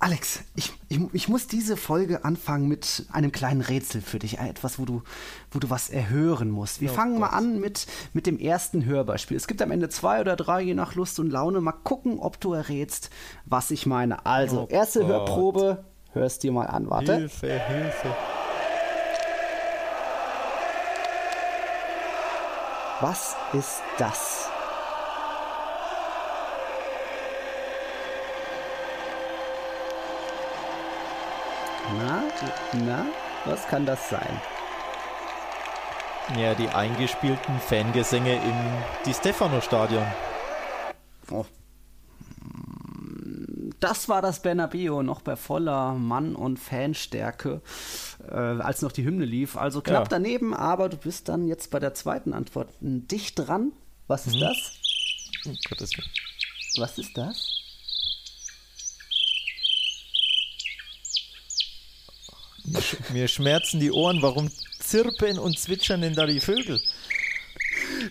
Alex, ich, ich, ich, muss diese Folge anfangen mit einem kleinen Rätsel für dich. Etwas, wo du, wo du was erhören musst. Wir oh fangen Gott. mal an mit, mit dem ersten Hörbeispiel. Es gibt am Ende zwei oder drei, je nach Lust und Laune. Mal gucken, ob du errätst, was ich meine. Also, oh erste Gott. Hörprobe. Hörst dir mal an, warte. Hilfe, Hilfe. Was ist das? Na, was kann das sein? Ja, die eingespielten Fangesänge im Di Stefano-Stadion. Oh. Das war das Bernabeo noch bei voller Mann- und Fanstärke, äh, als noch die Hymne lief. Also knapp ja. daneben, aber du bist dann jetzt bei der zweiten Antwort dicht dran. Was ist mhm. das? Oh, Gottes Willen. Was ist das? Mir schmerzen die Ohren. Warum zirpen und zwitschern denn da die Vögel?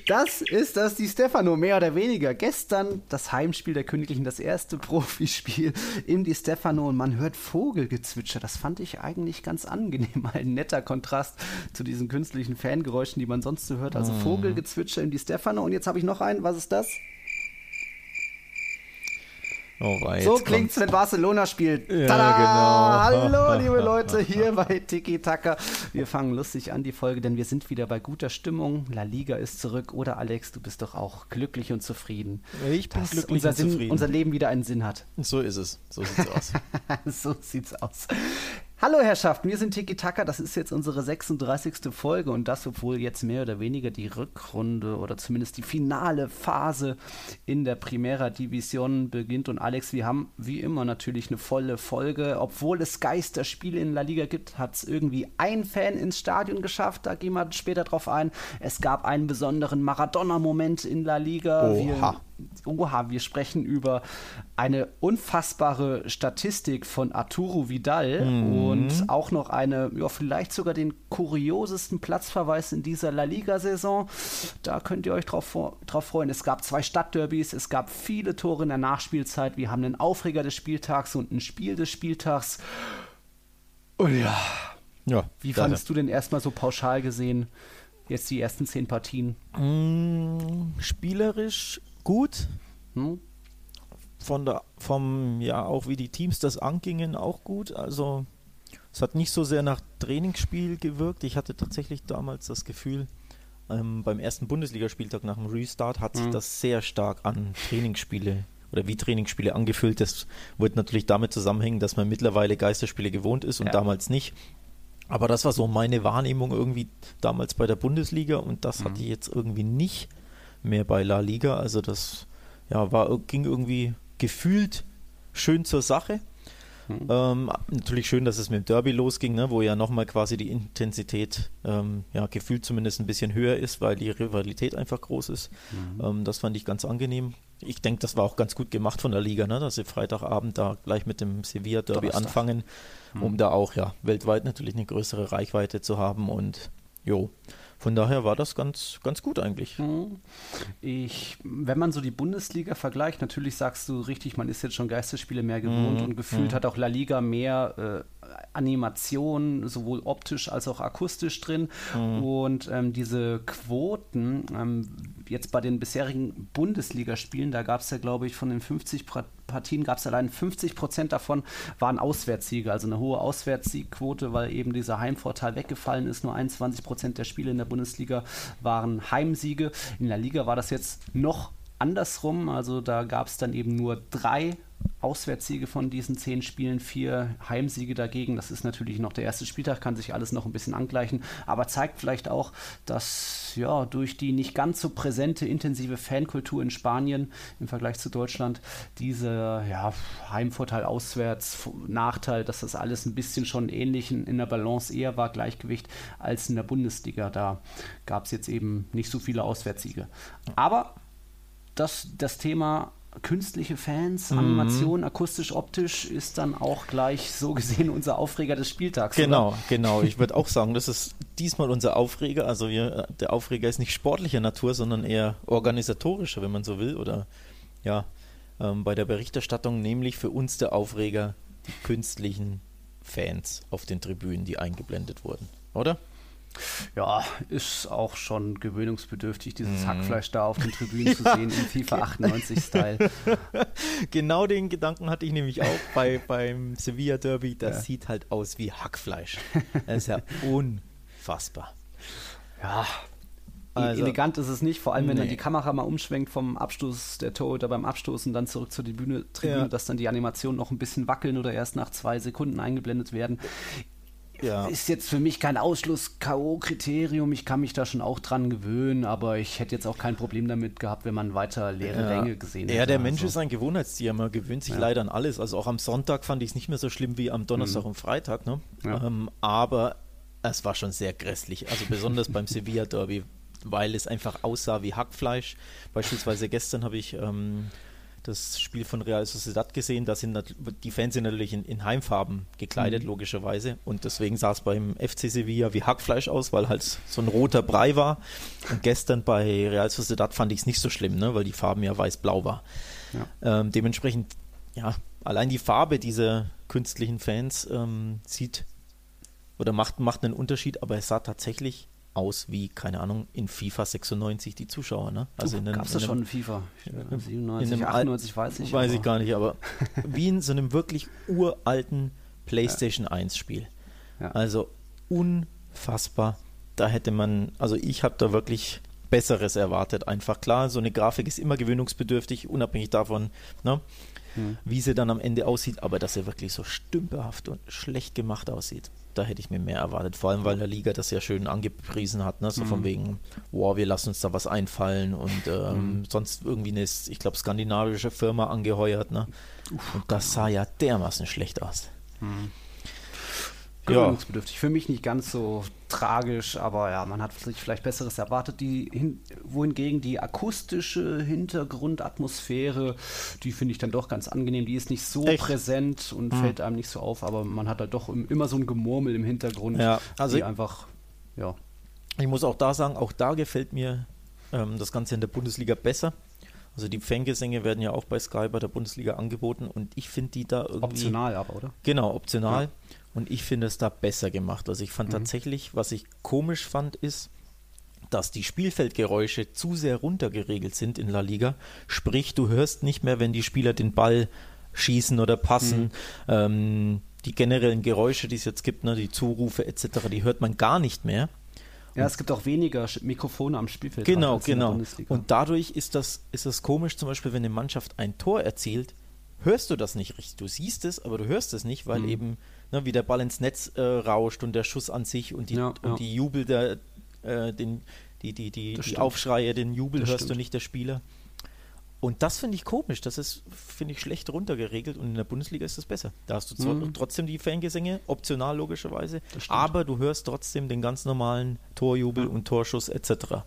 Das ist das die Stefano, mehr oder weniger. Gestern das Heimspiel der Königlichen, das erste Profispiel im Di Stefano und man hört Vogelgezwitscher. Das fand ich eigentlich ganz angenehm. Ein netter Kontrast zu diesen künstlichen Fangeräuschen, die man sonst so hört. Also mm. Vogelgezwitscher im Di Stefano. Und jetzt habe ich noch einen. Was ist das? Oh, wei, so klingt es, wenn Barcelona spielt. Ja, Tada! genau. Hallo, liebe Leute, hier bei Tiki Taka. Wir fangen lustig an, die Folge, denn wir sind wieder bei guter Stimmung. La Liga ist zurück. Oder Alex, du bist doch auch glücklich und zufrieden. Ich bin glücklich unser und Sinn, zufrieden. Unser Leben wieder einen Sinn hat. So ist es. So sieht's aus. so sieht's aus. Hallo Herrschaften, wir sind Tiki Taka. Das ist jetzt unsere 36. Folge und das, obwohl jetzt mehr oder weniger die Rückrunde oder zumindest die finale Phase in der Primera Division beginnt. Und Alex, wir haben wie immer natürlich eine volle Folge. Obwohl es Geisterspiele in La Liga gibt, hat es irgendwie ein Fan ins Stadion geschafft. Da gehen wir später drauf ein. Es gab einen besonderen Maradona-Moment in La Liga. Oha. Wir Oha, wir sprechen über eine unfassbare Statistik von Arturo Vidal mhm. und auch noch eine, ja, vielleicht sogar den kuriosesten Platzverweis in dieser La Liga-Saison. Da könnt ihr euch drauf, drauf freuen. Es gab zwei Stadtderbys, es gab viele Tore in der Nachspielzeit. Wir haben einen Aufreger des Spieltags und ein Spiel des Spieltags. Und ja, ja wie fandest du denn erstmal so pauschal gesehen? Jetzt die ersten zehn Partien. Mm, spielerisch gut. Hm? Von der, vom, ja, auch wie die Teams das angingen, auch gut. Also, es hat nicht so sehr nach Trainingsspiel gewirkt. Ich hatte tatsächlich damals das Gefühl, ähm, beim ersten Bundesligaspieltag nach dem Restart hat sich hm. das sehr stark an Trainingsspiele oder wie Trainingsspiele angefühlt. Das wird natürlich damit zusammenhängen, dass man mittlerweile Geisterspiele gewohnt ist und ja. damals nicht. Aber das war so meine Wahrnehmung irgendwie damals bei der Bundesliga und das mhm. hatte ich jetzt irgendwie nicht mehr bei La Liga. Also das ja, war, ging irgendwie gefühlt schön zur Sache. Mhm. Ähm, natürlich schön, dass es mit dem Derby losging, ne, wo ja nochmal quasi die Intensität ähm, ja, gefühlt zumindest ein bisschen höher ist, weil die Rivalität einfach groß ist. Mhm. Ähm, das fand ich ganz angenehm. Ich denke, das war auch ganz gut gemacht von der Liga, ne, dass sie Freitagabend da gleich mit dem Sevilla Derby anfangen, mhm. um da auch ja weltweit natürlich eine größere Reichweite zu haben und jo. Von daher war das ganz, ganz gut eigentlich. Mhm. Ich, wenn man so die Bundesliga vergleicht, natürlich sagst du richtig, man ist jetzt schon Geisterspiele mehr gewohnt mhm. und gefühlt mhm. hat auch La Liga mehr äh, Animation, sowohl optisch als auch akustisch drin. Mhm. Und ähm, diese Quoten, ähm, jetzt bei den bisherigen Bundesligaspielen, da gab es ja, glaube ich, von den 50 Partien gab es allein 50 Prozent davon waren Auswärtssiege, also eine hohe Auswärtssiegquote, weil eben dieser Heimvorteil weggefallen ist. Nur 21 Prozent der Spiele in der Bundesliga waren Heimsiege. In der Liga war das jetzt noch andersrum. Also da gab es dann eben nur drei Auswärtssiege von diesen zehn Spielen, vier Heimsiege dagegen. Das ist natürlich noch der erste Spieltag, kann sich alles noch ein bisschen angleichen, aber zeigt vielleicht auch, dass ja durch die nicht ganz so präsente, intensive Fankultur in Spanien im Vergleich zu Deutschland diese ja, Heimvorteil, Auswärts, Nachteil, dass das alles ein bisschen schon ähnlich in der Balance eher war, Gleichgewicht, als in der Bundesliga. Da gab es jetzt eben nicht so viele Auswärtssiege. Aber das, das Thema künstliche Fans, mhm. Animation, akustisch, optisch ist dann auch gleich so gesehen unser Aufreger des Spieltags. Genau, oder? genau. Ich würde auch sagen, das ist diesmal unser Aufreger. Also wir, der Aufreger ist nicht sportlicher Natur, sondern eher organisatorischer, wenn man so will. Oder ja, ähm, bei der Berichterstattung, nämlich für uns der Aufreger die künstlichen Fans auf den Tribünen, die eingeblendet wurden, oder? Ja, ist auch schon gewöhnungsbedürftig, dieses mm. Hackfleisch da auf den Tribünen zu sehen im FIFA 98-Style. Genau den Gedanken hatte ich nämlich auch bei, beim Sevilla Derby. Das ja. sieht halt aus wie Hackfleisch. Das ist ja unfassbar. Ja, also, elegant ist es nicht, vor allem wenn nee. dann die Kamera mal umschwenkt vom Abstoß der Torhüter beim Abstoßen dann zurück zur Tribüne, ja. dass dann die Animationen noch ein bisschen wackeln oder erst nach zwei Sekunden eingeblendet werden ja. ist jetzt für mich kein Ausschluss-K.O.-Kriterium. Ich kann mich da schon auch dran gewöhnen, aber ich hätte jetzt auch kein Problem damit gehabt, wenn man weiter leere ja. Ränge gesehen hätte. Ja, der Mensch also. ist ein Gewohnheitstier. Man gewöhnt sich ja. leider an alles. Also auch am Sonntag fand ich es nicht mehr so schlimm wie am Donnerstag mhm. und Freitag. Ne? Ähm, aber es war schon sehr grässlich. Also besonders beim Sevilla Derby, weil es einfach aussah wie Hackfleisch. Beispielsweise gestern habe ich. Ähm, das Spiel von Real Sociedad gesehen. Da sind die Fans sind natürlich in, in Heimfarben gekleidet, mhm. logischerweise. Und deswegen sah es beim FC Sevilla wie Hackfleisch aus, weil halt so ein roter Brei war. Und gestern bei Real Sociedad fand ich es nicht so schlimm, ne? weil die Farben ja weiß-blau war. Ja. Ähm, dementsprechend, ja, allein die Farbe dieser künstlichen Fans ähm, sieht oder macht, macht einen Unterschied, aber es sah tatsächlich aus wie, keine Ahnung, in FIFA 96 die Zuschauer. Ne? Also Gab es das schon in FIFA? 97, in 98 weiß ich. Weiß ich gar nicht, aber wie in so einem wirklich uralten PlayStation ja. 1 Spiel. Ja. Also unfassbar. Da hätte man, also ich habe da wirklich Besseres erwartet. Einfach klar, so eine Grafik ist immer gewöhnungsbedürftig, unabhängig davon, ne, hm. wie sie dann am Ende aussieht, aber dass sie wirklich so stümperhaft und schlecht gemacht aussieht da hätte ich mir mehr erwartet. Vor allem, weil der Liga das ja schön angepriesen hat, ne? so mhm. von wegen, wow, wir lassen uns da was einfallen und ähm, mhm. sonst irgendwie eine, ich glaube, skandinavische Firma angeheuert. Ne? Uff, und das sah ja dermaßen schlecht aus. Mhm gewöhnungsbedürftig. Ja. Für mich nicht ganz so tragisch, aber ja, man hat sich vielleicht Besseres erwartet. Die hin, wohingegen die akustische Hintergrundatmosphäre, die finde ich dann doch ganz angenehm. Die ist nicht so Echt? präsent und mhm. fällt einem nicht so auf, aber man hat da doch immer so ein Gemurmel im Hintergrund, ja, also die einfach, ja. Ich muss auch da sagen, auch da gefällt mir ähm, das Ganze in der Bundesliga besser. Also die Fangesänge werden ja auch bei Sky bei der Bundesliga angeboten und ich finde die da irgendwie. Optional aber, oder? Genau, optional. Ja. Und ich finde es da besser gemacht. Also ich fand mhm. tatsächlich, was ich komisch fand, ist, dass die Spielfeldgeräusche zu sehr runtergeregelt sind in La Liga. Sprich, du hörst nicht mehr, wenn die Spieler den Ball schießen oder passen. Mhm. Ähm, die generellen Geräusche, die es jetzt gibt, ne, die Zurufe etc., die hört man gar nicht mehr. Ja, es gibt auch weniger Mikrofone am Spielfeld. Genau, genau. Und dadurch ist das, ist das komisch, zum Beispiel, wenn eine Mannschaft ein Tor erzielt, hörst du das nicht richtig. Du siehst es, aber du hörst es nicht, weil mhm. eben ne, wie der Ball ins Netz äh, rauscht und der Schuss an sich und die, ja, und ja. die Jubel der, äh, den, die, die, die, die Aufschreie, den Jubel das hörst stimmt. du nicht der Spieler. Und das finde ich komisch. Das ist, finde ich, schlecht runtergeregelt und in der Bundesliga ist das besser. Da hast du mhm. trotzdem die Fangesänge, optional logischerweise, aber du hörst trotzdem den ganz normalen Torjubel ja. und Torschuss etc.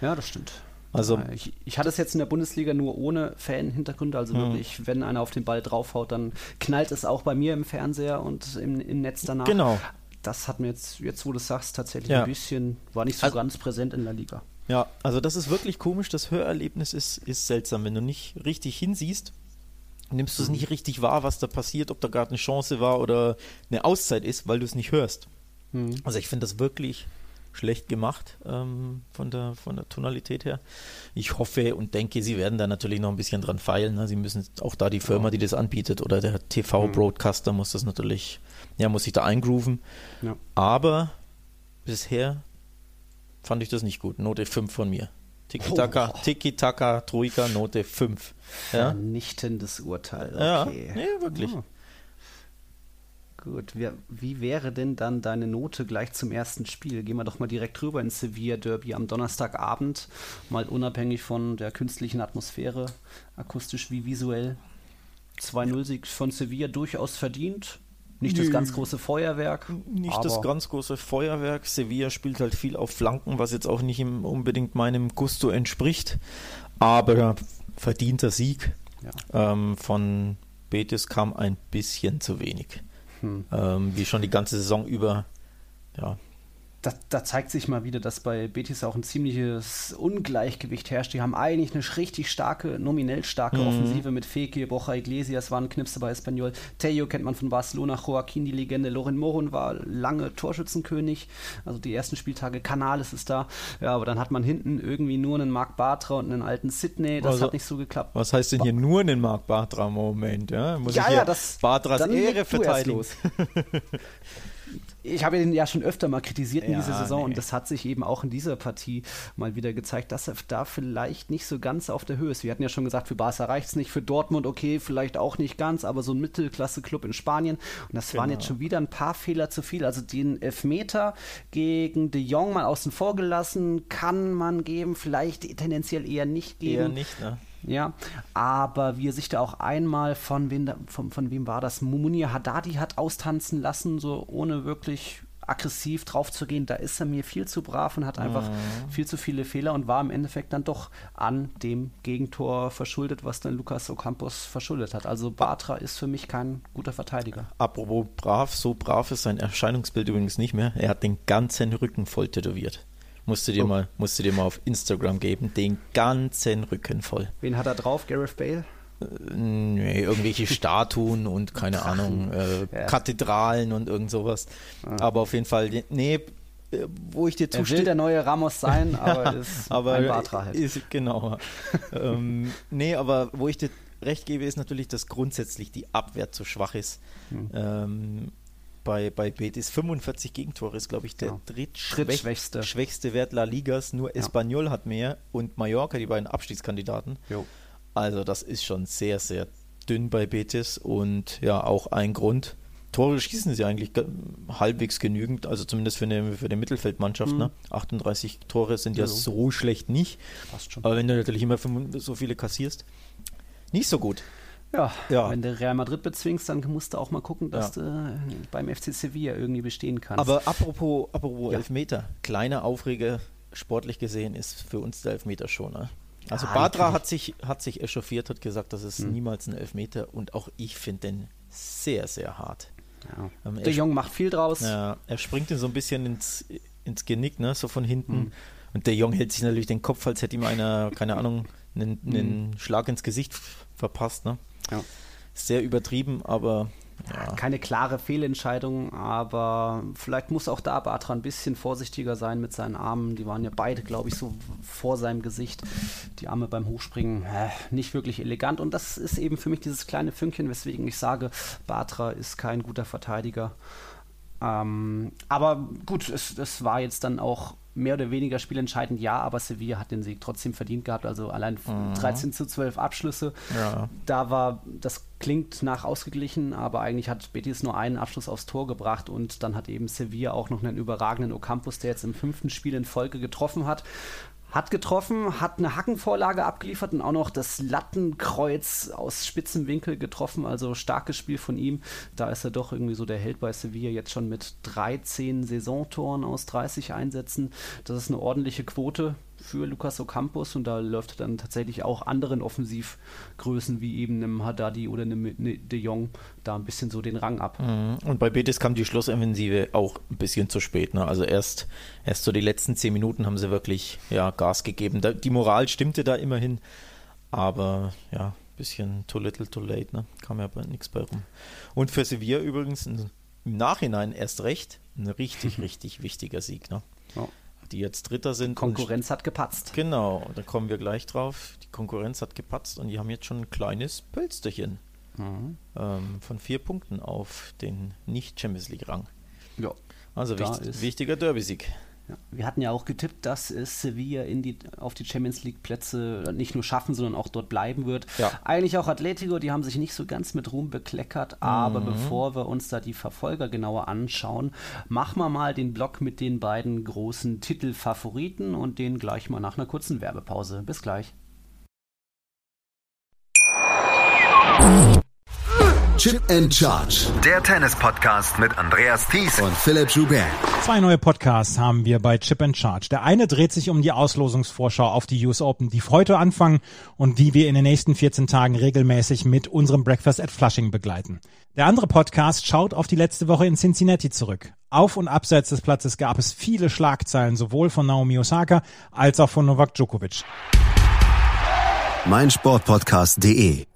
Ja, das stimmt. Also ich, ich, hatte es jetzt in der Bundesliga nur ohne Fan-Hintergründe, also mhm. wirklich, wenn einer auf den Ball draufhaut, dann knallt es auch bei mir im Fernseher und im, im Netz danach. Genau. Das hat mir jetzt, jetzt wo du es sagst, tatsächlich ja. ein bisschen, war nicht so also, ganz präsent in der Liga. Ja, also das ist wirklich komisch. Das Hörerlebnis ist, ist seltsam. Wenn du nicht richtig hinsiehst, nimmst du es mhm. nicht richtig wahr, was da passiert, ob da gerade eine Chance war oder eine Auszeit ist, weil du es nicht hörst. Mhm. Also ich finde das wirklich schlecht gemacht ähm, von, der, von der Tonalität her. Ich hoffe und denke, sie werden da natürlich noch ein bisschen dran feilen. Ne? Sie müssen auch da die Firma, die das anbietet, oder der TV-Broadcaster muss das natürlich, ja, muss sich da eingrooven. Ja. Aber bisher fand ich das nicht gut. Note 5 von mir. Tiki-Taka, oh. Tiki-Taka, Troika, Note 5. Ja? Vernichtendes Urteil. Okay. Ja, nee, wirklich. Oh. Gut, wie, wie, wäre denn dann deine Note gleich zum ersten Spiel? Gehen wir doch mal direkt rüber ins Sevilla Derby am Donnerstagabend, mal unabhängig von der künstlichen Atmosphäre, akustisch wie visuell. 2-0-Sieg von Sevilla durchaus verdient. Nicht das ganz große Feuerwerk. Nicht das ganz große Feuerwerk. Sevilla spielt halt viel auf Flanken, was jetzt auch nicht unbedingt meinem Gusto entspricht. Aber verdienter Sieg. Ja. Ähm, von Betis kam ein bisschen zu wenig. Hm. Ähm, wie schon die ganze Saison über. Ja, da, da, zeigt sich mal wieder, dass bei Betis auch ein ziemliches Ungleichgewicht herrscht. Die haben eigentlich eine richtig starke, nominell starke mhm. Offensive mit Feke, Bocha Iglesias waren Knipse bei Espanyol, Teo kennt man von Barcelona, Joaquin die Legende, Loren Moron war lange Torschützenkönig, also die ersten Spieltage, Canales ist da, ja, aber dann hat man hinten irgendwie nur einen Marc Bartra und einen alten Sydney, das also, hat nicht so geklappt. Was heißt denn hier nur einen Marc Bartra Moment, ja? Muss ja, ich ja, das Bartras Ehre verteidigen? ich habe ihn ja schon öfter mal kritisiert in ja, dieser Saison nee. und das hat sich eben auch in dieser Partie mal wieder gezeigt, dass er da vielleicht nicht so ganz auf der Höhe ist. Wir hatten ja schon gesagt, für Barca reicht es nicht, für Dortmund okay, vielleicht auch nicht ganz, aber so ein Mittelklasse-Club in Spanien und das genau. waren jetzt schon wieder ein paar Fehler zu viel. Also den Elfmeter gegen De Jong mal außen vor gelassen, kann man geben, vielleicht tendenziell eher nicht geben. Eher nicht, ne? Ja, aber wie er sich da auch einmal von wem, von, von wem war das? Munir Haddadi hat austanzen lassen, so ohne wirklich aggressiv drauf zu gehen, da ist er mir viel zu brav und hat einfach mhm. viel zu viele Fehler und war im Endeffekt dann doch an dem Gegentor verschuldet, was dann Lukas Ocampos verschuldet hat. Also Bartra ist für mich kein guter Verteidiger. Apropos brav, so brav ist sein Erscheinungsbild übrigens nicht mehr. Er hat den ganzen Rücken voll tätowiert. Musst du dir, oh. mal, musst du dir mal auf Instagram geben. Den ganzen Rücken voll. Wen hat er drauf? Gareth Bale? Äh, nee, irgendwelche Statuen und keine. Ahnung, äh, ja. Kathedralen und irgend sowas. Ah. Aber auf jeden Fall, nee, äh, wo ich dir zustimme. Er will der neue Ramos sein, aber ist aber ein Bartra halt. Ist, genau. ähm, nee, aber wo ich dir recht gebe, ist natürlich, dass grundsätzlich die Abwehr zu schwach ist. Hm. Ähm, bei, bei Betis 45 Gegentore ist, glaube ich, der ja. drittschwächste schwächste Wert La Ligas. Nur Espanyol hat mehr und Mallorca, die beiden Abstiegskandidaten. Jo. Also das ist schon sehr, sehr dünn bei Betis und ja, auch ein Grund. Tore schießen sie eigentlich halbwegs genügend, also zumindest für eine, für eine Mittelfeldmannschaft. Mhm. Ne? 38 Tore sind ja, ja so schlecht nicht. Passt schon. Aber wenn du natürlich immer so viele kassierst, nicht so gut. Ja, ja, wenn du Real Madrid bezwingst, dann musst du auch mal gucken, dass ja. du beim FC Sevilla irgendwie bestehen kannst. Aber apropos, apropos ja. Elfmeter, kleiner Aufreger sportlich gesehen ist für uns der Elfmeter schon. Ne? Also ja, Badra hat sich, hat sich echauffiert, hat gesagt, das ist hm. niemals ein Elfmeter und auch ich finde den sehr, sehr hart. Ähm, der Jung macht viel draus. Ja, er springt ihn so ein bisschen ins, ins Genick, ne, so von hinten. Hm. Und der Jung hält sich natürlich den Kopf, als hätte ihm einer, keine Ahnung, einen, einen hm. Schlag ins Gesicht verpasst. Ne? Ja. Sehr übertrieben, aber ja. Keine klare Fehlentscheidung, aber vielleicht muss auch da Batra ein bisschen vorsichtiger sein mit seinen Armen. Die waren ja beide, glaube ich, so vor seinem Gesicht. Die Arme beim Hochspringen äh, nicht wirklich elegant. Und das ist eben für mich dieses kleine Fünkchen, weswegen ich sage, Batra ist kein guter Verteidiger. Ähm, aber gut, es, es war jetzt dann auch mehr oder weniger spielentscheidend, ja, aber Sevilla hat den Sieg trotzdem verdient gehabt. Also allein mhm. 13 zu 12 Abschlüsse. Ja. Da war, das klingt nach ausgeglichen, aber eigentlich hat Betis nur einen Abschluss aufs Tor gebracht und dann hat eben Sevilla auch noch einen überragenden Ocampus, der jetzt im fünften Spiel in Folge getroffen hat hat getroffen, hat eine Hackenvorlage abgeliefert und auch noch das Lattenkreuz aus spitzem Winkel getroffen. Also starkes Spiel von ihm. Da ist er doch irgendwie so der Held bei Sevilla jetzt schon mit 13 Saisontoren aus 30 Einsätzen. Das ist eine ordentliche Quote für Lucas Ocampos und da läuft dann tatsächlich auch anderen Offensivgrößen wie eben einem Haddadi oder einem De Jong da ein bisschen so den Rang ab. Mhm. Und bei Betis kam die Schlussoffensive auch ein bisschen zu spät. Ne? Also erst, erst so die letzten zehn Minuten haben sie wirklich ja, Gas gegeben. Da, die Moral stimmte da immerhin, aber ja, ein bisschen too little too late, ne? kam ja nichts bei rum. Und für Sevilla übrigens im Nachhinein erst recht ein richtig, richtig wichtiger Sieg. Ne? Die jetzt Dritter sind. Konkurrenz hat gepatzt. Genau, da kommen wir gleich drauf. Die Konkurrenz hat gepatzt und die haben jetzt schon ein kleines Pölsterchen mhm. ähm, von vier Punkten auf den Nicht-Champions League-Rang. Ja. Also wichtig, wichtiger Derby-Sieg. Wir hatten ja auch getippt, dass es Sevilla in die, auf die Champions League Plätze nicht nur schaffen, sondern auch dort bleiben wird. Ja. Eigentlich auch Atletico, die haben sich nicht so ganz mit Ruhm bekleckert, aber mhm. bevor wir uns da die Verfolger genauer anschauen, machen wir mal den Block mit den beiden großen Titelfavoriten und den gleich mal nach einer kurzen Werbepause. Bis gleich. Chip and Charge. Der Tennis-Podcast mit Andreas Thies und Philipp Joubert. Zwei neue Podcasts haben wir bei Chip and Charge. Der eine dreht sich um die Auslosungsvorschau auf die US Open, die heute anfangen und wie wir in den nächsten 14 Tagen regelmäßig mit unserem Breakfast at Flushing begleiten. Der andere Podcast schaut auf die letzte Woche in Cincinnati zurück. Auf und abseits des Platzes gab es viele Schlagzeilen, sowohl von Naomi Osaka als auch von Novak Djokovic. Mein Sportpodcast.de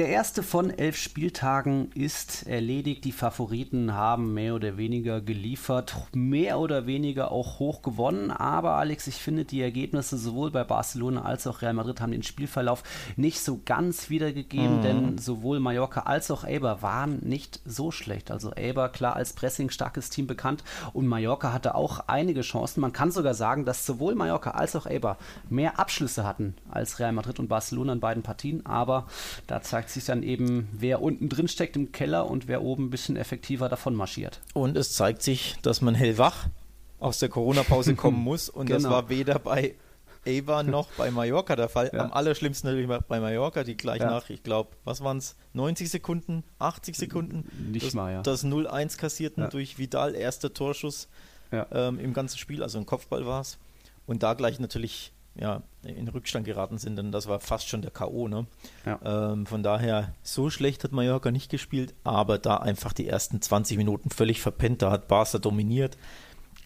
der erste von elf Spieltagen ist erledigt. Die Favoriten haben mehr oder weniger geliefert, mehr oder weniger auch hoch gewonnen. Aber Alex, ich finde, die Ergebnisse sowohl bei Barcelona als auch Real Madrid haben den Spielverlauf nicht so ganz wiedergegeben, mhm. denn sowohl Mallorca als auch Eber waren nicht so schlecht. Also Eber klar als pressingstarkes Team bekannt und Mallorca hatte auch einige Chancen. Man kann sogar sagen, dass sowohl Mallorca als auch Eber mehr Abschlüsse hatten als Real Madrid und Barcelona in beiden Partien. Aber da zeigt zeigt sich dann eben, wer unten drin steckt im Keller und wer oben ein bisschen effektiver davon marschiert. Und es zeigt sich, dass man hellwach aus der Corona-Pause kommen muss. Und genau. das war weder bei Ava noch bei Mallorca der Fall. Ja. Am allerschlimmsten natürlich bei Mallorca, die gleich ja. nach, ich glaube, was waren es, 90 Sekunden, 80 Sekunden? Nicht das, mal, ja. Das 0-1 kassierten ja. durch Vidal, erster Torschuss ähm, im ganzen Spiel, also ein Kopfball war es. Und da gleich natürlich ja, in Rückstand geraten sind, denn das war fast schon der K.O. Ne? Ja. Ähm, von daher, so schlecht hat Mallorca nicht gespielt, aber da einfach die ersten 20 Minuten völlig verpennt. Da hat Barca dominiert.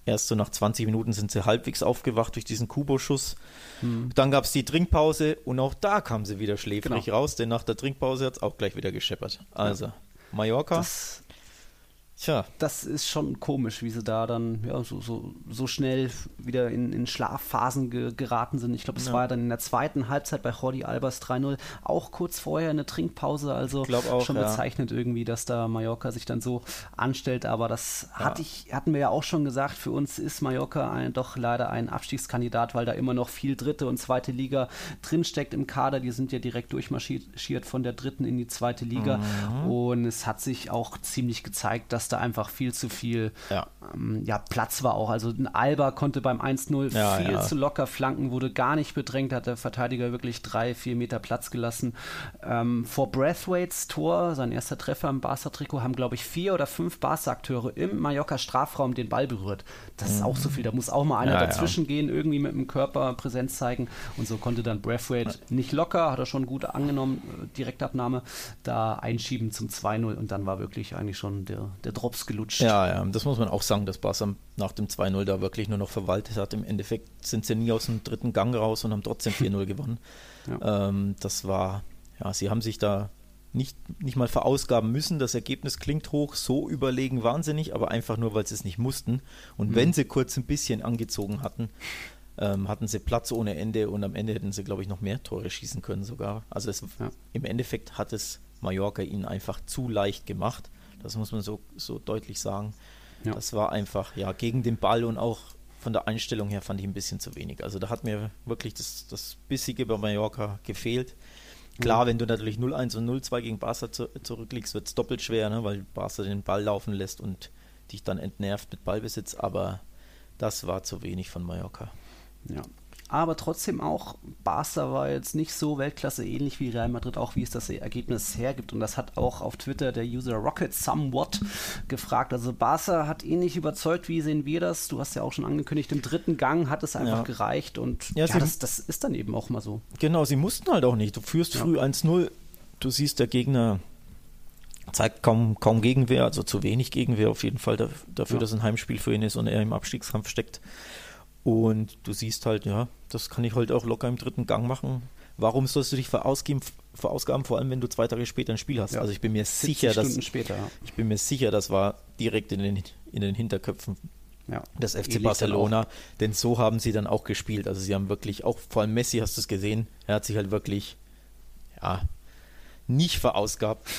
Erst so nach 20 Minuten sind sie halbwegs aufgewacht durch diesen Kubo-Schuss. Hm. Dann gab es die Trinkpause und auch da kamen sie wieder schläfrig genau. raus, denn nach der Trinkpause hat es auch gleich wieder gescheppert. Also, Mallorca. Das Tja. Das ist schon komisch, wie sie da dann ja, so, so, so schnell wieder in, in Schlafphasen ge geraten sind. Ich glaube, es ja. war ja dann in der zweiten Halbzeit bei Jordi Albers 3-0 auch kurz vorher eine Trinkpause. Also auch, schon ja. bezeichnet irgendwie, dass da Mallorca sich dann so anstellt. Aber das hatte ich, hatten wir ja auch schon gesagt, für uns ist Mallorca ein, doch leider ein Abstiegskandidat, weil da immer noch viel dritte und zweite Liga drinsteckt im Kader. Die sind ja direkt durchmarschiert von der dritten in die zweite Liga. Mhm. Und es hat sich auch ziemlich gezeigt, dass dass da einfach viel zu viel ja. Ähm, ja Platz war auch. Also ein Alba konnte beim 1-0 ja, viel zu locker flanken, wurde gar nicht bedrängt, hat der Verteidiger wirklich drei, vier Meter Platz gelassen. Ähm, vor Brathwaite's Tor, sein erster Treffer im Barca-Trikot, haben, glaube ich, vier oder fünf Barca-Akteure im Mallorca-Strafraum den Ball berührt. Das ist mhm. auch so viel. Da muss auch mal einer dazwischen gehen, irgendwie mit dem Körper Präsenz zeigen. Und so konnte dann Brathwaite nicht locker, hat er schon gut angenommen, äh, Direktabnahme, da einschieben zum 2-0 und dann war wirklich eigentlich schon der, der Drops gelutscht. Ja, ja, das muss man auch sagen, dass Barca nach dem 2-0 da wirklich nur noch verwaltet hat. Im Endeffekt sind sie nie aus dem dritten Gang raus und haben trotzdem 4-0 gewonnen. Ja. Ähm, das war, ja, sie haben sich da nicht, nicht mal verausgaben müssen. Das Ergebnis klingt hoch, so überlegen wahnsinnig, aber einfach nur, weil sie es nicht mussten. Und mhm. wenn sie kurz ein bisschen angezogen hatten, ähm, hatten sie Platz ohne Ende und am Ende hätten sie, glaube ich, noch mehr Tore schießen können sogar. Also es, ja. im Endeffekt hat es Mallorca ihnen einfach zu leicht gemacht. Das muss man so, so deutlich sagen. Ja. Das war einfach, ja, gegen den Ball und auch von der Einstellung her fand ich ein bisschen zu wenig. Also da hat mir wirklich das, das Bissige bei Mallorca gefehlt. Klar, mhm. wenn du natürlich 0-1 und 0-2 gegen Barca zu, zurückliegst, wird es doppelt schwer, ne? weil Barca den Ball laufen lässt und dich dann entnervt mit Ballbesitz, aber das war zu wenig von Mallorca. Ja, aber trotzdem auch, Barca war jetzt nicht so Weltklasse ähnlich wie Real Madrid, auch wie es das Ergebnis hergibt. Und das hat auch auf Twitter der User Rocket Somewhat gefragt. Also Barca hat ähnlich überzeugt, wie sehen wir das? Du hast ja auch schon angekündigt, im dritten Gang hat es einfach ja. gereicht und ja, ja das, das, ist dann eben auch mal so. Genau, sie mussten halt auch nicht. Du führst ja. früh 1-0, du siehst, der Gegner zeigt kaum, kaum Gegenwehr, also zu wenig Gegenwehr auf jeden Fall dafür, dass ein Heimspiel für ihn ist und er im Abstiegskampf steckt. Und du siehst halt, ja, das kann ich heute auch locker im dritten Gang machen. Warum sollst du dich verausgaben, verausgaben vor allem wenn du zwei Tage später ein Spiel hast? Ja. Also ich bin mir sicher, dass später, ja. ich bin mir sicher, das war direkt in den, in den Hinterköpfen ja. des FC Barcelona, denn so haben sie dann auch gespielt. Also sie haben wirklich auch, vor allem Messi hast du es gesehen, er hat sich halt wirklich, ja, nicht verausgabt.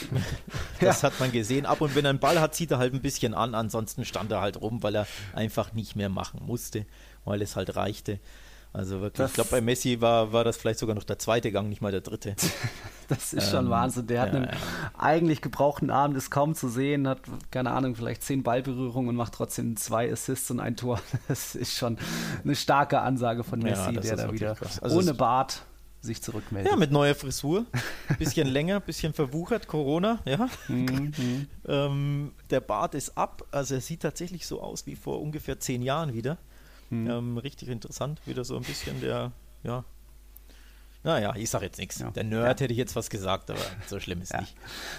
Das ja. hat man gesehen. Ab und wenn er einen Ball hat, zieht er halt ein bisschen an. Ansonsten stand er halt rum, weil er einfach nicht mehr machen musste weil es halt reichte. Also wirklich, das ich glaube, bei Messi war, war das vielleicht sogar noch der zweite Gang, nicht mal der dritte. das ist schon ähm, Wahnsinn. Der hat ja, einen ja. eigentlich gebrauchten Abend, ist kaum zu sehen, hat, keine Ahnung, vielleicht zehn Ballberührungen und macht trotzdem zwei Assists und ein Tor. Das ist schon eine starke Ansage von Messi, ja, der da wieder also ohne Bart sich zurückmeldet. Ja, mit neuer Frisur. Bisschen länger, bisschen verwuchert, Corona, ja. Mhm. ähm, der Bart ist ab, also er sieht tatsächlich so aus wie vor ungefähr zehn Jahren wieder. Mhm. Ähm, richtig interessant, wieder so ein bisschen der, ja. Naja, ich sage jetzt nichts. Ja. Der Nerd ja. hätte ich jetzt was gesagt, aber so schlimm ist ja. nicht.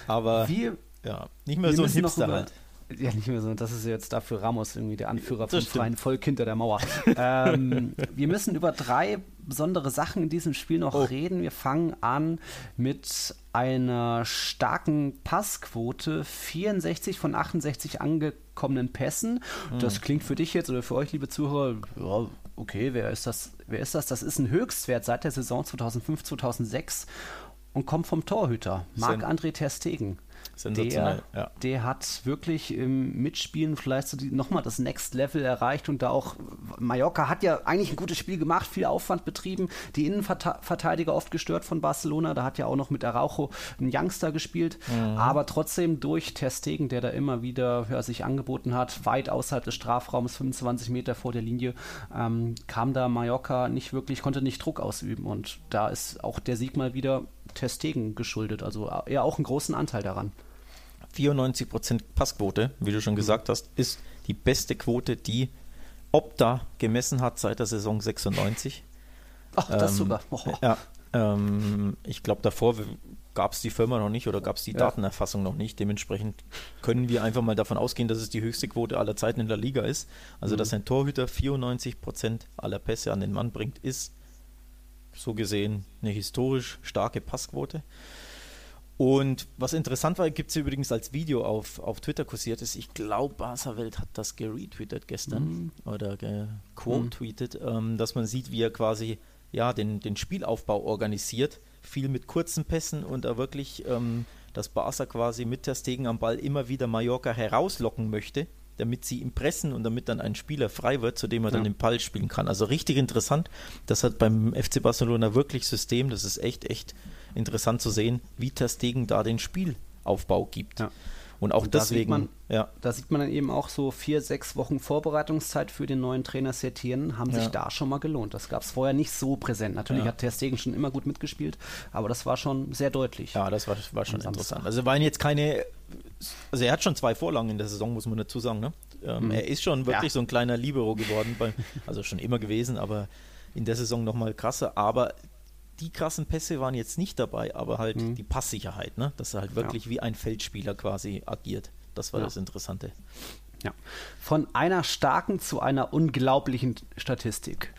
Aber wir, ja, nicht mehr so ein Hipster halt. Ja, nicht mehr so. Das ist jetzt dafür Ramos irgendwie der Anführer vom freien Volk hinter der Mauer. ähm, wir müssen über drei besondere Sachen in diesem Spiel noch oh. reden. Wir fangen an mit einer starken Passquote. 64 von 68 angekommenen Pässen. Mhm. Das klingt für dich jetzt oder für euch, liebe Zuhörer, ja, okay, wer ist das? Wer ist das? Das ist ein Höchstwert seit der Saison 2005, 2006 und kommt vom Torhüter, Marc-André Ter Stegen. Sensationell, der, ja. der hat wirklich im Mitspielen vielleicht nochmal das Next Level erreicht und da auch, Mallorca hat ja eigentlich ein gutes Spiel gemacht, viel Aufwand betrieben, die Innenverteidiger oft gestört von Barcelona, da hat ja auch noch mit Araujo ein Youngster gespielt, mhm. aber trotzdem durch Terstegen, der da immer wieder ja, sich angeboten hat, weit außerhalb des Strafraums, 25 Meter vor der Linie, ähm, kam da Mallorca nicht wirklich, konnte nicht Druck ausüben und da ist auch der Sieg mal wieder Terstegen geschuldet, also er auch einen großen Anteil daran. 94% Passquote, wie du schon mhm. gesagt hast, ist die beste Quote, die Opta gemessen hat seit der Saison 96. Ach, das ähm, sogar. Oh. Ja, ähm, ich glaube, davor gab es die Firma noch nicht oder gab es die ja. Datenerfassung noch nicht. Dementsprechend können wir einfach mal davon ausgehen, dass es die höchste Quote aller Zeiten in der Liga ist. Also, mhm. dass ein Torhüter 94% aller Pässe an den Mann bringt, ist so gesehen eine historisch starke Passquote. Und was interessant war, gibt es übrigens als Video auf, auf Twitter kursiert ist. Ich glaube, Barca Welt hat das geretweetet gestern mm. oder gequote-tweetet, mm. ähm, dass man sieht, wie er quasi ja, den, den Spielaufbau organisiert. Viel mit kurzen Pässen und da wirklich ähm, das Barca quasi mit der Stegen am Ball immer wieder Mallorca herauslocken möchte, damit sie ihm pressen und damit dann ein Spieler frei wird, zu dem er ja. dann den Ball spielen kann. Also richtig interessant. Das hat beim FC Barcelona wirklich System. Das ist echt, echt interessant zu sehen, wie Ter Stegen da den Spielaufbau gibt. Ja. Und auch und deswegen, man, ja. Da sieht man dann eben auch so vier, sechs Wochen Vorbereitungszeit für den neuen Trainer Setien haben ja. sich da schon mal gelohnt. Das gab es vorher nicht so präsent. Natürlich ja. hat Ter Stegen schon immer gut mitgespielt, aber das war schon sehr deutlich. Ja, das war, war schon interessant. Also waren jetzt keine, also er hat schon zwei Vorlagen in der Saison, muss man dazu sagen. Ne? Ähm, mhm. Er ist schon wirklich so ein kleiner Libero geworden, bei, also schon immer gewesen, aber in der Saison nochmal krasser. Aber die krassen Pässe waren jetzt nicht dabei, aber halt mhm. die Passsicherheit, ne? dass er halt wirklich ja. wie ein Feldspieler quasi agiert. Das war ja. das Interessante. Ja. Von einer starken zu einer unglaublichen Statistik.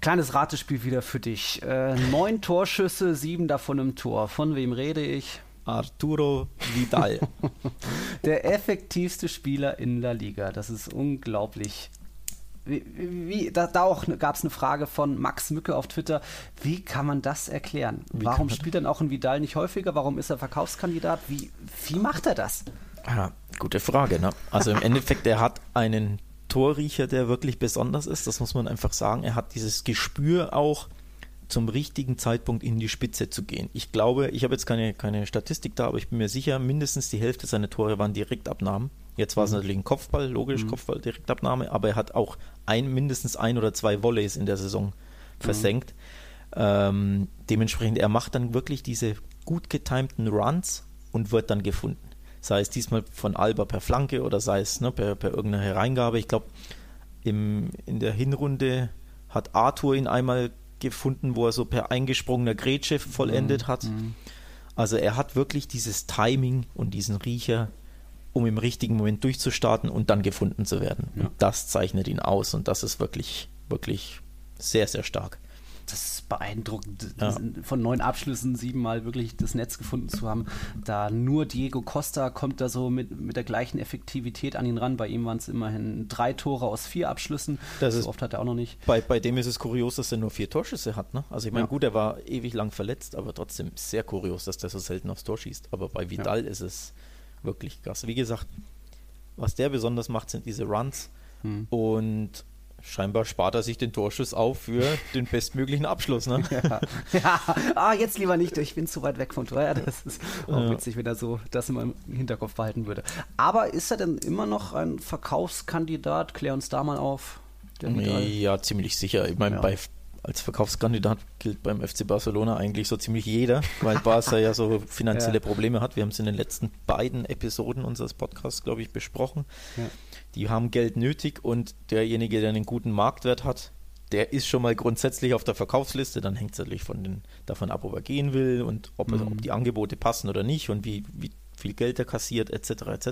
Kleines Ratespiel wieder für dich. Äh, neun Torschüsse, sieben davon im Tor. Von wem rede ich? Arturo Vidal. Der effektivste Spieler in der Liga. Das ist unglaublich wie, wie, da, da auch gab es eine Frage von Max Mücke auf Twitter. Wie kann man das erklären? Wie Warum spielt dann auch ein Vidal nicht häufiger? Warum ist er Verkaufskandidat? Wie, wie macht er das? Ja, gute Frage. Ne? Also im Endeffekt, er hat einen Torriecher, der wirklich besonders ist. Das muss man einfach sagen. Er hat dieses Gespür auch zum richtigen Zeitpunkt in die Spitze zu gehen. Ich glaube, ich habe jetzt keine, keine Statistik da, aber ich bin mir sicher, mindestens die Hälfte seiner Tore waren Direktabnahmen. Jetzt war es mhm. natürlich ein Kopfball, logisch, mhm. Kopfball, Direktabnahme, aber er hat auch ein, mindestens ein oder zwei Volleys in der Saison versenkt. Mhm. Ähm, dementsprechend, er macht dann wirklich diese gut getimten Runs und wird dann gefunden. Sei es diesmal von Alba per Flanke oder sei es ne, per, per irgendeine Hereingabe. Ich glaube, in der Hinrunde hat Arthur ihn einmal gefunden, wo er so per eingesprungener Grätsche vollendet mhm. hat. Mhm. Also er hat wirklich dieses Timing und diesen Riecher um im richtigen Moment durchzustarten und dann gefunden zu werden. Ja. das zeichnet ihn aus und das ist wirklich, wirklich sehr, sehr stark. Das ist beeindruckend, ja. von neun Abschlüssen siebenmal wirklich das Netz gefunden zu haben. Da nur Diego Costa kommt da so mit, mit der gleichen Effektivität an ihn ran. Bei ihm waren es immerhin drei Tore aus vier Abschlüssen. Das so ist, oft hat er auch noch nicht. Bei, bei dem ist es kurios, dass er nur vier Torschüsse hat. Ne? Also ich meine, ja. gut, er war ewig lang verletzt, aber trotzdem sehr kurios, dass der so selten aufs Tor schießt. Aber bei Vidal ja. ist es wirklich krass. Wie gesagt, was der besonders macht, sind diese Runs. Hm. Und scheinbar spart er sich den Torschuss auf für den bestmöglichen Abschluss. Ne? Ja. ja. ah, jetzt lieber nicht, ich bin zu weit weg vom Tor. Ja, das ist auch ja. witzig, wenn er so das immer im Hinterkopf behalten würde. Aber ist er denn immer noch ein Verkaufskandidat? Klär uns da mal auf. Ja, ziemlich sicher. Ich meine, bei als Verkaufskandidat gilt beim FC Barcelona eigentlich so ziemlich jeder, weil Barca ja so finanzielle. Probleme hat. Wir haben es in den letzten beiden Episoden unseres Podcasts, glaube ich, besprochen. Ja. Die haben Geld nötig und derjenige, der einen guten Marktwert hat, der ist schon mal grundsätzlich auf der Verkaufsliste. Dann hängt es natürlich von den, davon ab, ob er gehen will und ob, mhm. ob die Angebote passen oder nicht und wie, wie viel Geld er kassiert, etc. etc.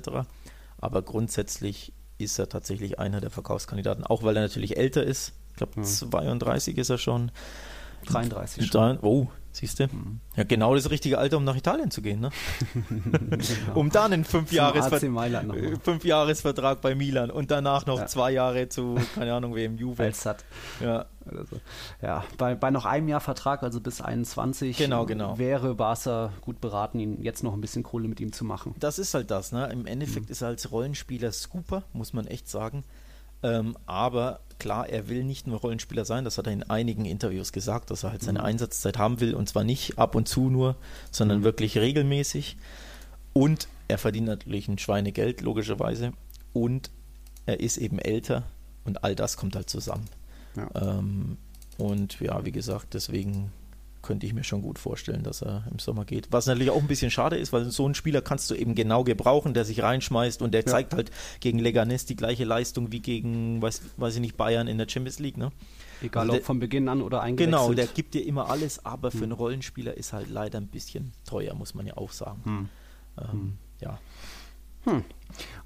Aber grundsätzlich ist er tatsächlich einer der Verkaufskandidaten, auch weil er natürlich älter ist. Ich glaube, mhm. 32 ist er schon. 33 schon. Oh, Siehst du? Mhm. Ja, genau das richtige Alter, um nach Italien zu gehen, ne? genau. Um dann einen Fünfjahresvertrag Fünf Jahresvertrag bei Milan und danach noch ja. zwei Jahre zu, keine Ahnung, wem, Juve. hat. Ja. Also, ja, bei, bei noch einem Jahr Vertrag, also bis 21, genau, genau. wäre Barca gut beraten, ihn jetzt noch ein bisschen Kohle mit ihm zu machen. Das ist halt das, ne? Im Endeffekt mhm. ist er als Rollenspieler super, muss man echt sagen. Ähm, aber klar, er will nicht nur Rollenspieler sein, das hat er in einigen Interviews gesagt, dass er halt seine mhm. Einsatzzeit haben will und zwar nicht ab und zu nur, sondern mhm. wirklich regelmäßig. Und er verdient natürlich ein Schweinegeld, logischerweise. Und er ist eben älter und all das kommt halt zusammen. Ja. Ähm, und ja, wie gesagt, deswegen könnte ich mir schon gut vorstellen, dass er im Sommer geht. Was natürlich auch ein bisschen schade ist, weil so einen Spieler kannst du eben genau gebrauchen, der sich reinschmeißt und der ja. zeigt halt gegen Leganes die gleiche Leistung wie gegen, weiß, weiß ich nicht, Bayern in der Champions League. Ne? Egal also der, ob von Beginn an oder eingewechselt. Genau, der gibt dir immer alles, aber für hm. einen Rollenspieler ist halt leider ein bisschen teuer, muss man ja auch sagen. Hm. Ähm, hm. Ja. Hm.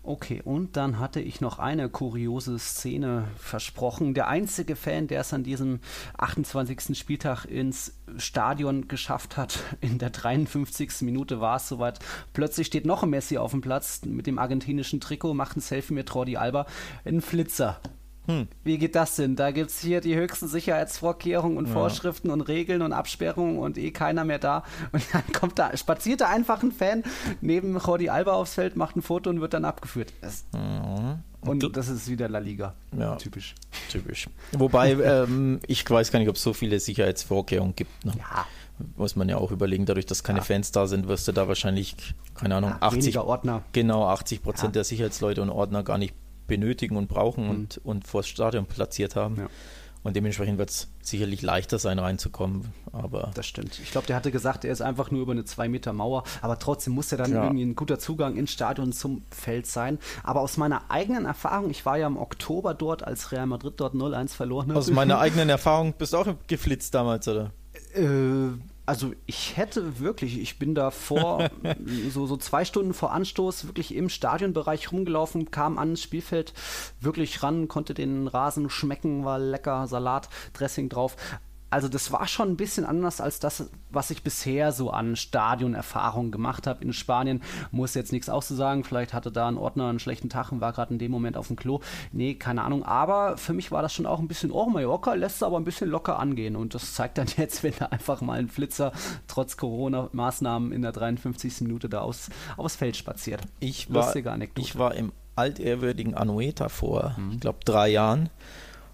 Okay, und dann hatte ich noch eine kuriose Szene versprochen. Der einzige Fan, der es an diesem 28. Spieltag ins Stadion geschafft hat, in der 53. Minute war es soweit. Plötzlich steht noch ein Messi auf dem Platz mit dem argentinischen Trikot, macht ein Selfie mit Jordi Alba, ein Flitzer. Hm. Wie geht das denn? Da gibt es hier die höchsten Sicherheitsvorkehrungen und ja. Vorschriften und Regeln und Absperrungen und eh keiner mehr da. Und dann kommt da, spaziert da einfach ein Fan neben Jordi Alba aufs Feld, macht ein Foto und wird dann abgeführt. Das, mhm. Und das ist wieder La Liga. Ja. Typisch. Typisch. Wobei, ähm, ich weiß gar nicht, ob es so viele Sicherheitsvorkehrungen gibt. Ne? Ja muss man ja auch überlegen, dadurch, dass keine ja. Fans da sind, wirst du da wahrscheinlich, keine Ahnung, ja, 80 Ordner. Genau, 80 Prozent der Sicherheitsleute und Ordner gar nicht benötigen und brauchen mhm. und, und vor das Stadion platziert haben. Ja. Und dementsprechend wird es sicherlich leichter sein, reinzukommen. Aber das stimmt. Ich glaube, der hatte gesagt, er ist einfach nur über eine zwei Meter Mauer, aber trotzdem muss er dann ja. irgendwie ein guter Zugang ins Stadion zum Feld sein. Aber aus meiner eigenen Erfahrung, ich war ja im Oktober dort, als Real Madrid dort 0-1 verloren hat. Aus meiner eigenen Erfahrung bist du auch geflitzt damals, oder? Äh, also ich hätte wirklich, ich bin da vor, so, so zwei Stunden vor Anstoß wirklich im Stadionbereich rumgelaufen, kam ans Spielfeld wirklich ran, konnte den Rasen schmecken, war lecker, Salat, Dressing drauf also das war schon ein bisschen anders als das, was ich bisher so an Stadionerfahrungen gemacht habe in Spanien. Muss jetzt nichts auszusagen, vielleicht hatte da ein Ordner einen schlechten Tag und war gerade in dem Moment auf dem Klo. Nee, keine Ahnung. Aber für mich war das schon auch ein bisschen, oh Mallorca lässt es aber ein bisschen locker angehen. Und das zeigt dann jetzt, wenn da einfach mal ein Flitzer trotz Corona-Maßnahmen in der 53. Minute da aus, aufs Feld spaziert. Ich war, ich war im altehrwürdigen Anueta vor, mhm. ich glaube, drei Jahren.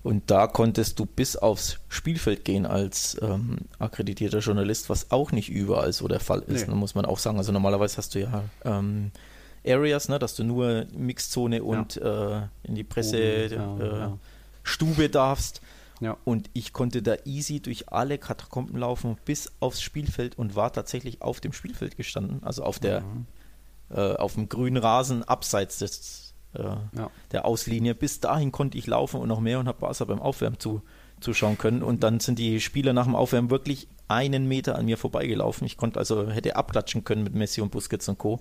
Und da konntest du bis aufs Spielfeld gehen als ähm, akkreditierter Journalist, was auch nicht überall so der Fall ist, nee. muss man auch sagen. Also normalerweise hast du ja ähm, Areas, ne, dass du nur Mixzone und ja. äh, in die Pressestube äh, darfst. Ja. Und ich konnte da easy durch alle Katakomben laufen bis aufs Spielfeld und war tatsächlich auf dem Spielfeld gestanden, also auf der mhm. äh, auf dem grünen Rasen abseits des äh, ja. der Auslinie. Bis dahin konnte ich laufen und noch mehr und habe Barca beim Aufwärmen zu, zuschauen können. Und dann sind die Spieler nach dem Aufwärmen wirklich einen Meter an mir vorbeigelaufen. Ich konnte also, hätte abklatschen können mit Messi und Busquets und Co.,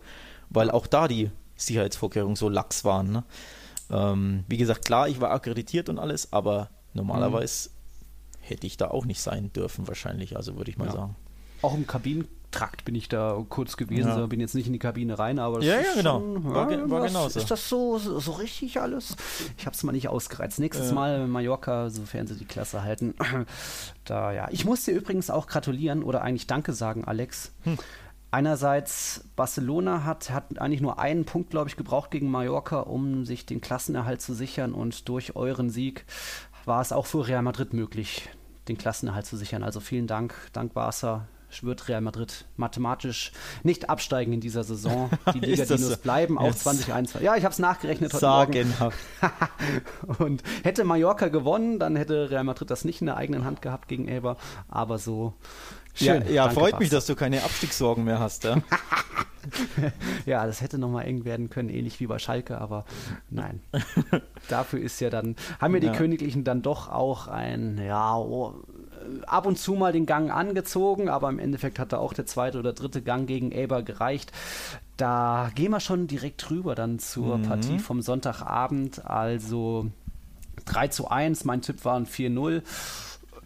weil auch da die Sicherheitsvorkehrungen so lax waren. Ne? Ähm, wie gesagt, klar, ich war akkreditiert und alles, aber normalerweise mhm. hätte ich da auch nicht sein dürfen, wahrscheinlich, also würde ich mal ja. sagen. Auch im Kabinen Trakt bin ich da kurz gewesen, ja. bin jetzt nicht in die Kabine rein, aber ja, ja, genau. Schon, war, ja, war genau so. Ist das so, so, so richtig alles? Ich habe es mal nicht ausgereizt. Nächstes ja. Mal Mallorca, sofern sie die Klasse halten. Da, ja. Ich muss dir übrigens auch gratulieren oder eigentlich Danke sagen, Alex. Hm. Einerseits, Barcelona hat, hat eigentlich nur einen Punkt, glaube ich, gebraucht gegen Mallorca, um sich den Klassenerhalt zu sichern. Und durch euren Sieg war es auch für Real Madrid möglich, den Klassenerhalt zu sichern. Also vielen Dank, dank Barca wird Real Madrid mathematisch nicht absteigen in dieser Saison. Die Liga-Dinos so? bleiben auf 2021. Ja, ich habe es nachgerechnet heute Sagenhaft. Und hätte Mallorca gewonnen, dann hätte Real Madrid das nicht in der eigenen Hand gehabt gegen Elber. Aber so Schön, ja, ja freut Bas. mich, dass du keine Abstiegssorgen mehr hast. Ja, ja das hätte nochmal eng werden können, ähnlich wie bei Schalke, aber nein. Dafür ist ja dann, haben ja die. Königlichen dann doch auch ein, ja, oh, ab und zu mal den Gang angezogen, aber im Endeffekt hat da auch der zweite oder dritte Gang gegen Eber gereicht. Da gehen wir schon direkt rüber dann zur mhm. Partie vom Sonntagabend. Also 3 zu 1, mein Tipp war ein 4-0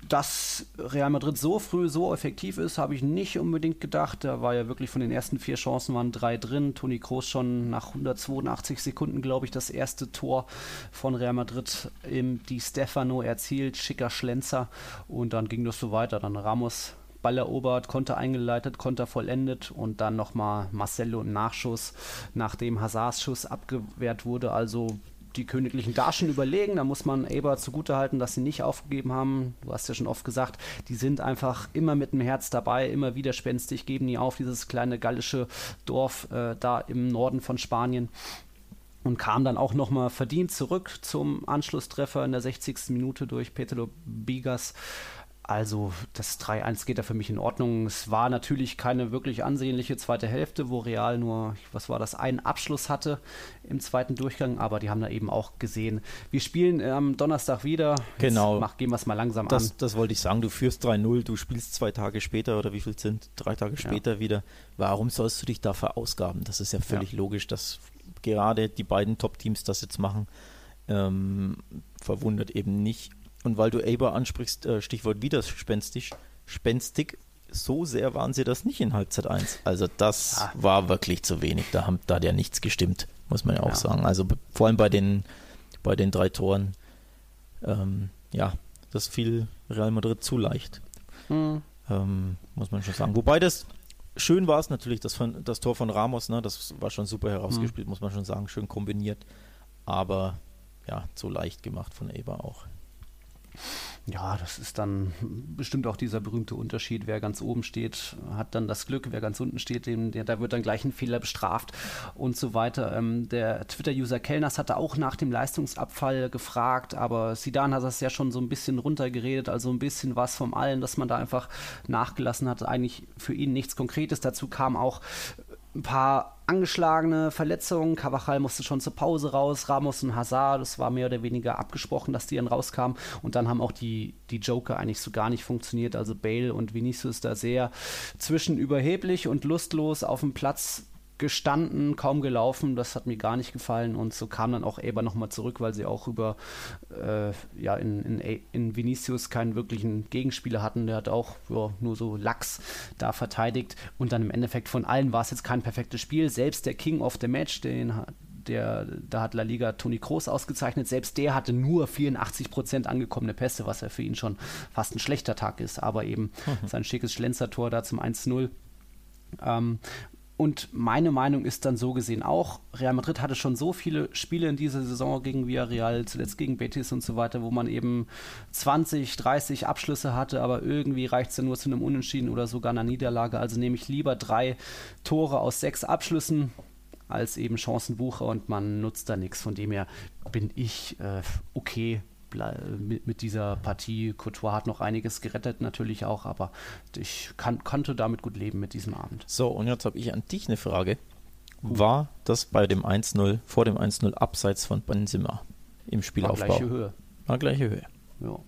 dass Real Madrid so früh so effektiv ist, habe ich nicht unbedingt gedacht. Da war ja wirklich von den ersten vier Chancen waren drei drin. Toni Kroos schon nach 182 Sekunden, glaube ich, das erste Tor von Real Madrid im Di Stefano erzielt. Schicker Schlenzer. Und dann ging das so weiter. Dann Ramos Ball erobert, Konter eingeleitet, Konter vollendet und dann nochmal Marcelo im Nachschuss, nachdem Hazards Schuss abgewehrt wurde. Also die Königlichen da schon überlegen. Da muss man Eber zugutehalten, dass sie nicht aufgegeben haben. Du hast ja schon oft gesagt, die sind einfach immer mit dem Herz dabei, immer widerspenstig, geben nie auf. Dieses kleine gallische Dorf äh, da im Norden von Spanien und kam dann auch nochmal verdient zurück zum Anschlusstreffer in der 60. Minute durch Petelo Bigas. Also das 3-1 geht da für mich in Ordnung. Es war natürlich keine wirklich ansehnliche zweite Hälfte, wo Real nur, was war das, einen Abschluss hatte im zweiten Durchgang, aber die haben da eben auch gesehen. Wir spielen am Donnerstag wieder. Genau. Mach, gehen wir es mal langsam das, an. Das wollte ich sagen. Du führst 3-0, du spielst zwei Tage später oder wie viel sind? Drei Tage später ja. wieder. Warum sollst du dich da verausgaben? Das ist ja völlig ja. logisch, dass gerade die beiden Top-Teams das jetzt machen. Ähm, verwundert eben nicht. Und weil du Aber ansprichst, äh, Stichwort widerspenstisch, spenstig, so sehr waren sie das nicht in Halbzeit 1. Also das ah. war wirklich zu wenig. Da, haben, da hat ja nichts gestimmt, muss man ja auch ja. sagen. Also vor allem bei den, bei den drei Toren, ähm, ja, das fiel Real Madrid zu leicht. Mhm. Ähm, muss man schon sagen. Wobei das schön war es natürlich, das, von, das Tor von Ramos, ne, das war schon super herausgespielt, mhm. muss man schon sagen, schön kombiniert. Aber ja, zu leicht gemacht von Eber auch. Ja, das ist dann bestimmt auch dieser berühmte Unterschied. Wer ganz oben steht, hat dann das Glück. Wer ganz unten steht, dem, der, da wird dann gleich ein Fehler bestraft und so weiter. Ähm, der Twitter-User Kellners hatte auch nach dem Leistungsabfall gefragt, aber Sidan hat das ja schon so ein bisschen runtergeredet, also ein bisschen was vom Allen, dass man da einfach nachgelassen hat. Eigentlich für ihn nichts Konkretes. Dazu kam auch ein paar angeschlagene Verletzungen. Cavachal musste schon zur Pause raus. Ramos und Hazard, das war mehr oder weniger abgesprochen, dass die dann rauskamen. Und dann haben auch die, die Joker eigentlich so gar nicht funktioniert. Also Bale und Vinicius da sehr zwischenüberheblich und lustlos auf dem Platz gestanden, kaum gelaufen. Das hat mir gar nicht gefallen. Und so kam dann auch Eber nochmal zurück, weil sie auch über äh, ja, in, in, in Vinicius keinen wirklichen Gegenspieler hatten. Der hat auch ja, nur so Lachs da verteidigt. Und dann im Endeffekt von allen war es jetzt kein perfektes Spiel. Selbst der King of the Match, den der, da hat La Liga Toni Kroos ausgezeichnet. Selbst der hatte nur 84 Prozent angekommene Pässe, was ja für ihn schon fast ein schlechter Tag ist. Aber eben mhm. sein schickes Schlenzertor da zum 1-0. Ähm, und meine Meinung ist dann so gesehen auch, Real Madrid hatte schon so viele Spiele in dieser Saison gegen Villarreal, zuletzt gegen Betis und so weiter, wo man eben 20, 30 Abschlüsse hatte, aber irgendwie reicht es ja nur zu einem Unentschieden oder sogar einer Niederlage. Also nehme ich lieber drei Tore aus sechs Abschlüssen als eben Chancenbucher und man nutzt da nichts. Von dem her bin ich äh, okay mit, mit, dieser Partie. Courtois hat noch einiges gerettet, natürlich auch, aber ich kann, konnte damit gut leben mit diesem Abend. So, und jetzt habe ich an dich eine Frage. War das bei dem 1-0, vor dem 1-0 abseits von Benzema im Spielaufbau? War gleiche Höhe. War gleiche Höhe. Ja.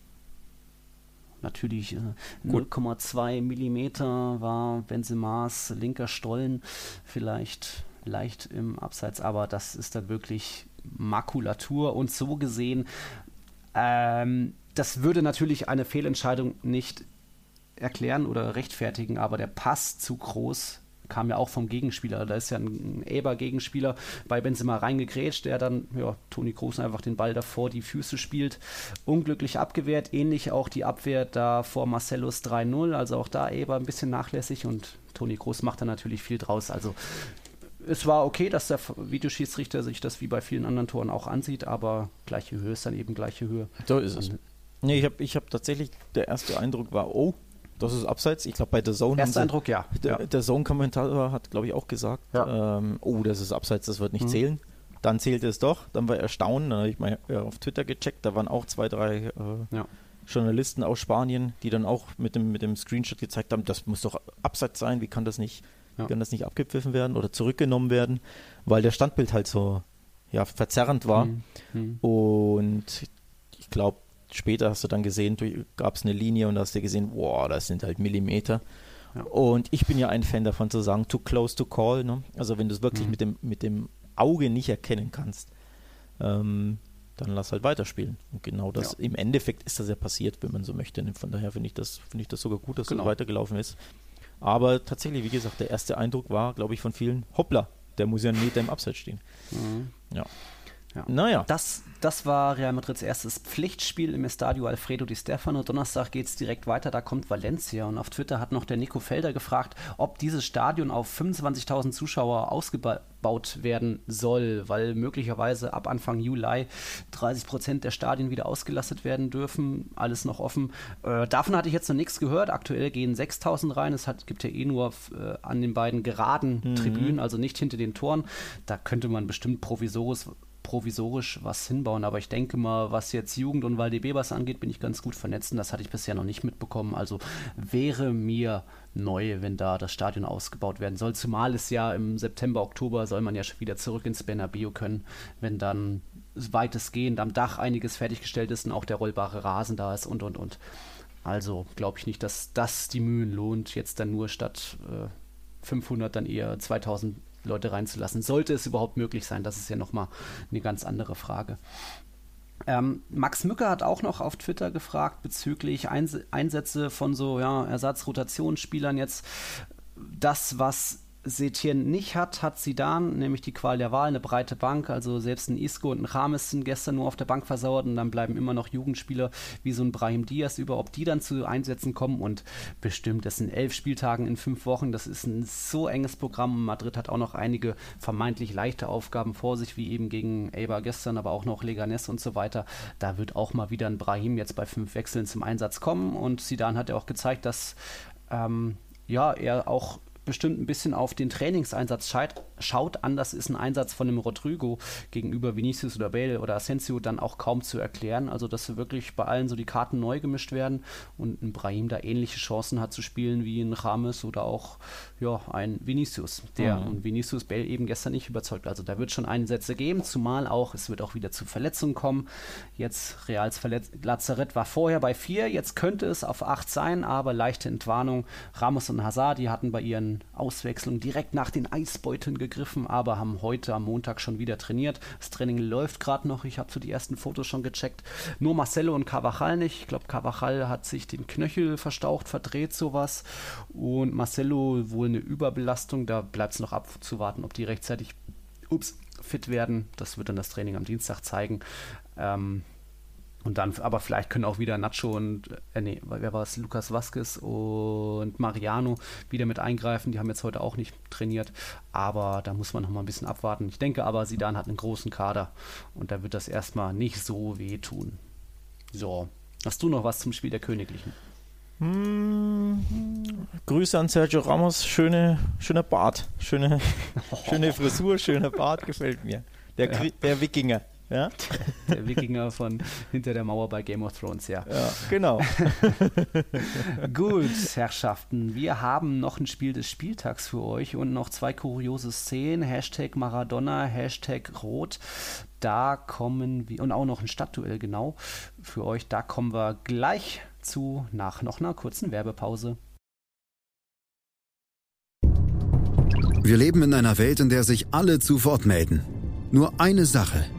Natürlich äh, 0,2 Millimeter war Benzemas linker Stollen vielleicht leicht im Abseits, aber das ist dann wirklich Makulatur und so gesehen ähm, das würde natürlich eine Fehlentscheidung nicht erklären oder rechtfertigen, aber der Pass zu groß kam ja auch vom Gegenspieler. Da ist ja ein Eber-Gegenspieler bei Benzema reingegrätscht, der dann, ja, Toni Kroos einfach den Ball davor die Füße spielt. Unglücklich abgewehrt, ähnlich auch die Abwehr da vor Marcellus 3-0, also auch da Eber ein bisschen nachlässig und Toni Kroos macht da natürlich viel draus. Also es war okay, dass der Videoschiedsrichter sich das wie bei vielen anderen Toren auch ansieht, aber gleiche Höhe ist dann eben gleiche Höhe. So ist es. Nee, ich habe ich hab tatsächlich, der erste Eindruck war, oh, das ist abseits. Ich glaube, bei der Zone. Erster Eindruck, ja. Der, der Zone-Kommentator hat, glaube ich, auch gesagt, ja. ähm, oh, das ist abseits, das wird nicht mhm. zählen. Dann zählte es doch. Dann war er erstaunt. Dann habe ich mal auf Twitter gecheckt. Da waren auch zwei, drei äh, ja. Journalisten aus Spanien, die dann auch mit dem, mit dem Screenshot gezeigt haben, das muss doch abseits sein. Wie kann das nicht, ja. kann das nicht abgepfiffen werden oder zurückgenommen werden? Weil der Standbild halt so ja, verzerrend war. Mhm. Mhm. Und ich glaube, später hast du dann gesehen, gab es eine Linie und hast du gesehen, wow, das sind halt Millimeter. Ja. Und ich bin ja ein Fan davon zu sagen, too close to call. Ne? Also wenn du es wirklich mhm. mit, dem, mit dem Auge nicht erkennen kannst, ähm, dann lass halt weiterspielen. Und genau das, ja. im Endeffekt ist das ja passiert, wenn man so möchte. Von daher finde ich, das, ich das sogar gut, dass genau. so weitergelaufen ist. Aber tatsächlich, wie gesagt, der erste Eindruck war, glaube ich, von vielen, hoppla, der muss ja einen Meter im Abseits stehen. Mhm. Ja. Ja. Naja. Das, das war Real Madrids erstes Pflichtspiel im Estadio Alfredo Di Stefano. Donnerstag geht es direkt weiter, da kommt Valencia. Und auf Twitter hat noch der Nico Felder gefragt, ob dieses Stadion auf 25.000 Zuschauer ausgebaut werden soll, weil möglicherweise ab Anfang Juli 30 Prozent der Stadien wieder ausgelastet werden dürfen. Alles noch offen. Äh, davon hatte ich jetzt noch nichts gehört. Aktuell gehen 6.000 rein. Es hat, gibt ja eh nur äh, an den beiden geraden mhm. Tribünen, also nicht hinter den Toren. Da könnte man bestimmt provisorisch provisorisch was hinbauen. Aber ich denke mal, was jetzt Jugend und Waldebebers angeht, bin ich ganz gut vernetzt und das hatte ich bisher noch nicht mitbekommen. Also wäre mir neu, wenn da das Stadion ausgebaut werden soll. Zumal es ja im September, Oktober soll man ja schon wieder zurück ins Bernabeu können, wenn dann weitestgehend am Dach einiges fertiggestellt ist und auch der rollbare Rasen da ist und und und. Also glaube ich nicht, dass das die Mühen lohnt, jetzt dann nur statt äh, 500 dann eher 2000 Leute reinzulassen. Sollte es überhaupt möglich sein, das ist ja nochmal eine ganz andere Frage. Ähm, Max Mücker hat auch noch auf Twitter gefragt bezüglich Eins Einsätze von so ja, Ersatzrotationsspielern jetzt. Das, was Setien nicht hat, hat Sidan, nämlich die Qual der Wahl, eine breite Bank. Also selbst ein Isco und ein Rames sind gestern nur auf der Bank versauert und dann bleiben immer noch Jugendspieler wie so ein Brahim Diaz über, ob die dann zu Einsätzen kommen. Und bestimmt, das sind elf Spieltagen in fünf Wochen. Das ist ein so enges Programm. Madrid hat auch noch einige vermeintlich leichte Aufgaben vor sich, wie eben gegen Eibar gestern, aber auch noch Leganes und so weiter. Da wird auch mal wieder ein Brahim jetzt bei fünf Wechseln zum Einsatz kommen. Und Sidan hat ja auch gezeigt, dass ähm, ja, er auch bestimmt ein bisschen auf den Trainingseinsatz schaut, anders ist ein Einsatz von einem Rodrigo gegenüber Vinicius oder Bale oder Asensio dann auch kaum zu erklären. Also, dass wirklich bei allen so die Karten neu gemischt werden und ein Brahim da ähnliche Chancen hat zu spielen wie ein Rames oder auch ja, ein Vinicius, der mhm. und Vinicius Bale eben gestern nicht überzeugt. Also, da wird schon Einsätze geben, zumal auch, es wird auch wieder zu Verletzungen kommen. Jetzt Reals Verletz Lazarett war vorher bei vier, jetzt könnte es auf acht sein, aber leichte Entwarnung. Ramos und Hazard, die hatten bei ihren Auswechslung direkt nach den Eisbeuteln gegriffen, aber haben heute am Montag schon wieder trainiert. Das Training läuft gerade noch. Ich habe so die ersten Fotos schon gecheckt. Nur Marcelo und Carvajal nicht. Ich glaube, Carvajal hat sich den Knöchel verstaucht, verdreht sowas. Und Marcelo wohl eine Überbelastung. Da bleibt es noch abzuwarten, ob die rechtzeitig ups, fit werden. Das wird dann das Training am Dienstag zeigen. Ähm, und dann, aber vielleicht können auch wieder Nacho und, äh, nee, wer war es? Lukas Vasquez und Mariano wieder mit eingreifen. Die haben jetzt heute auch nicht trainiert, aber da muss man noch mal ein bisschen abwarten. Ich denke aber, Sidan hat einen großen Kader und da wird das erstmal nicht so wehtun. So, hast du noch was zum Spiel der Königlichen? Hm, Grüße an Sergio Ramos, schöne, schöner Bart, schöne, schöne Frisur, schöner Bart, gefällt mir. Der, ja. der Wikinger. Ja? Der Wikinger von hinter der Mauer bei Game of Thrones, ja. Ja, genau. Gut, Herrschaften, wir haben noch ein Spiel des Spieltags für euch und noch zwei kuriose Szenen. Hashtag Maradona, Hashtag Rot. Da kommen wir, und auch noch ein Stadtduell, genau, für euch. Da kommen wir gleich zu, nach noch einer kurzen Werbepause. Wir leben in einer Welt, in der sich alle zu Wort melden. Nur eine Sache –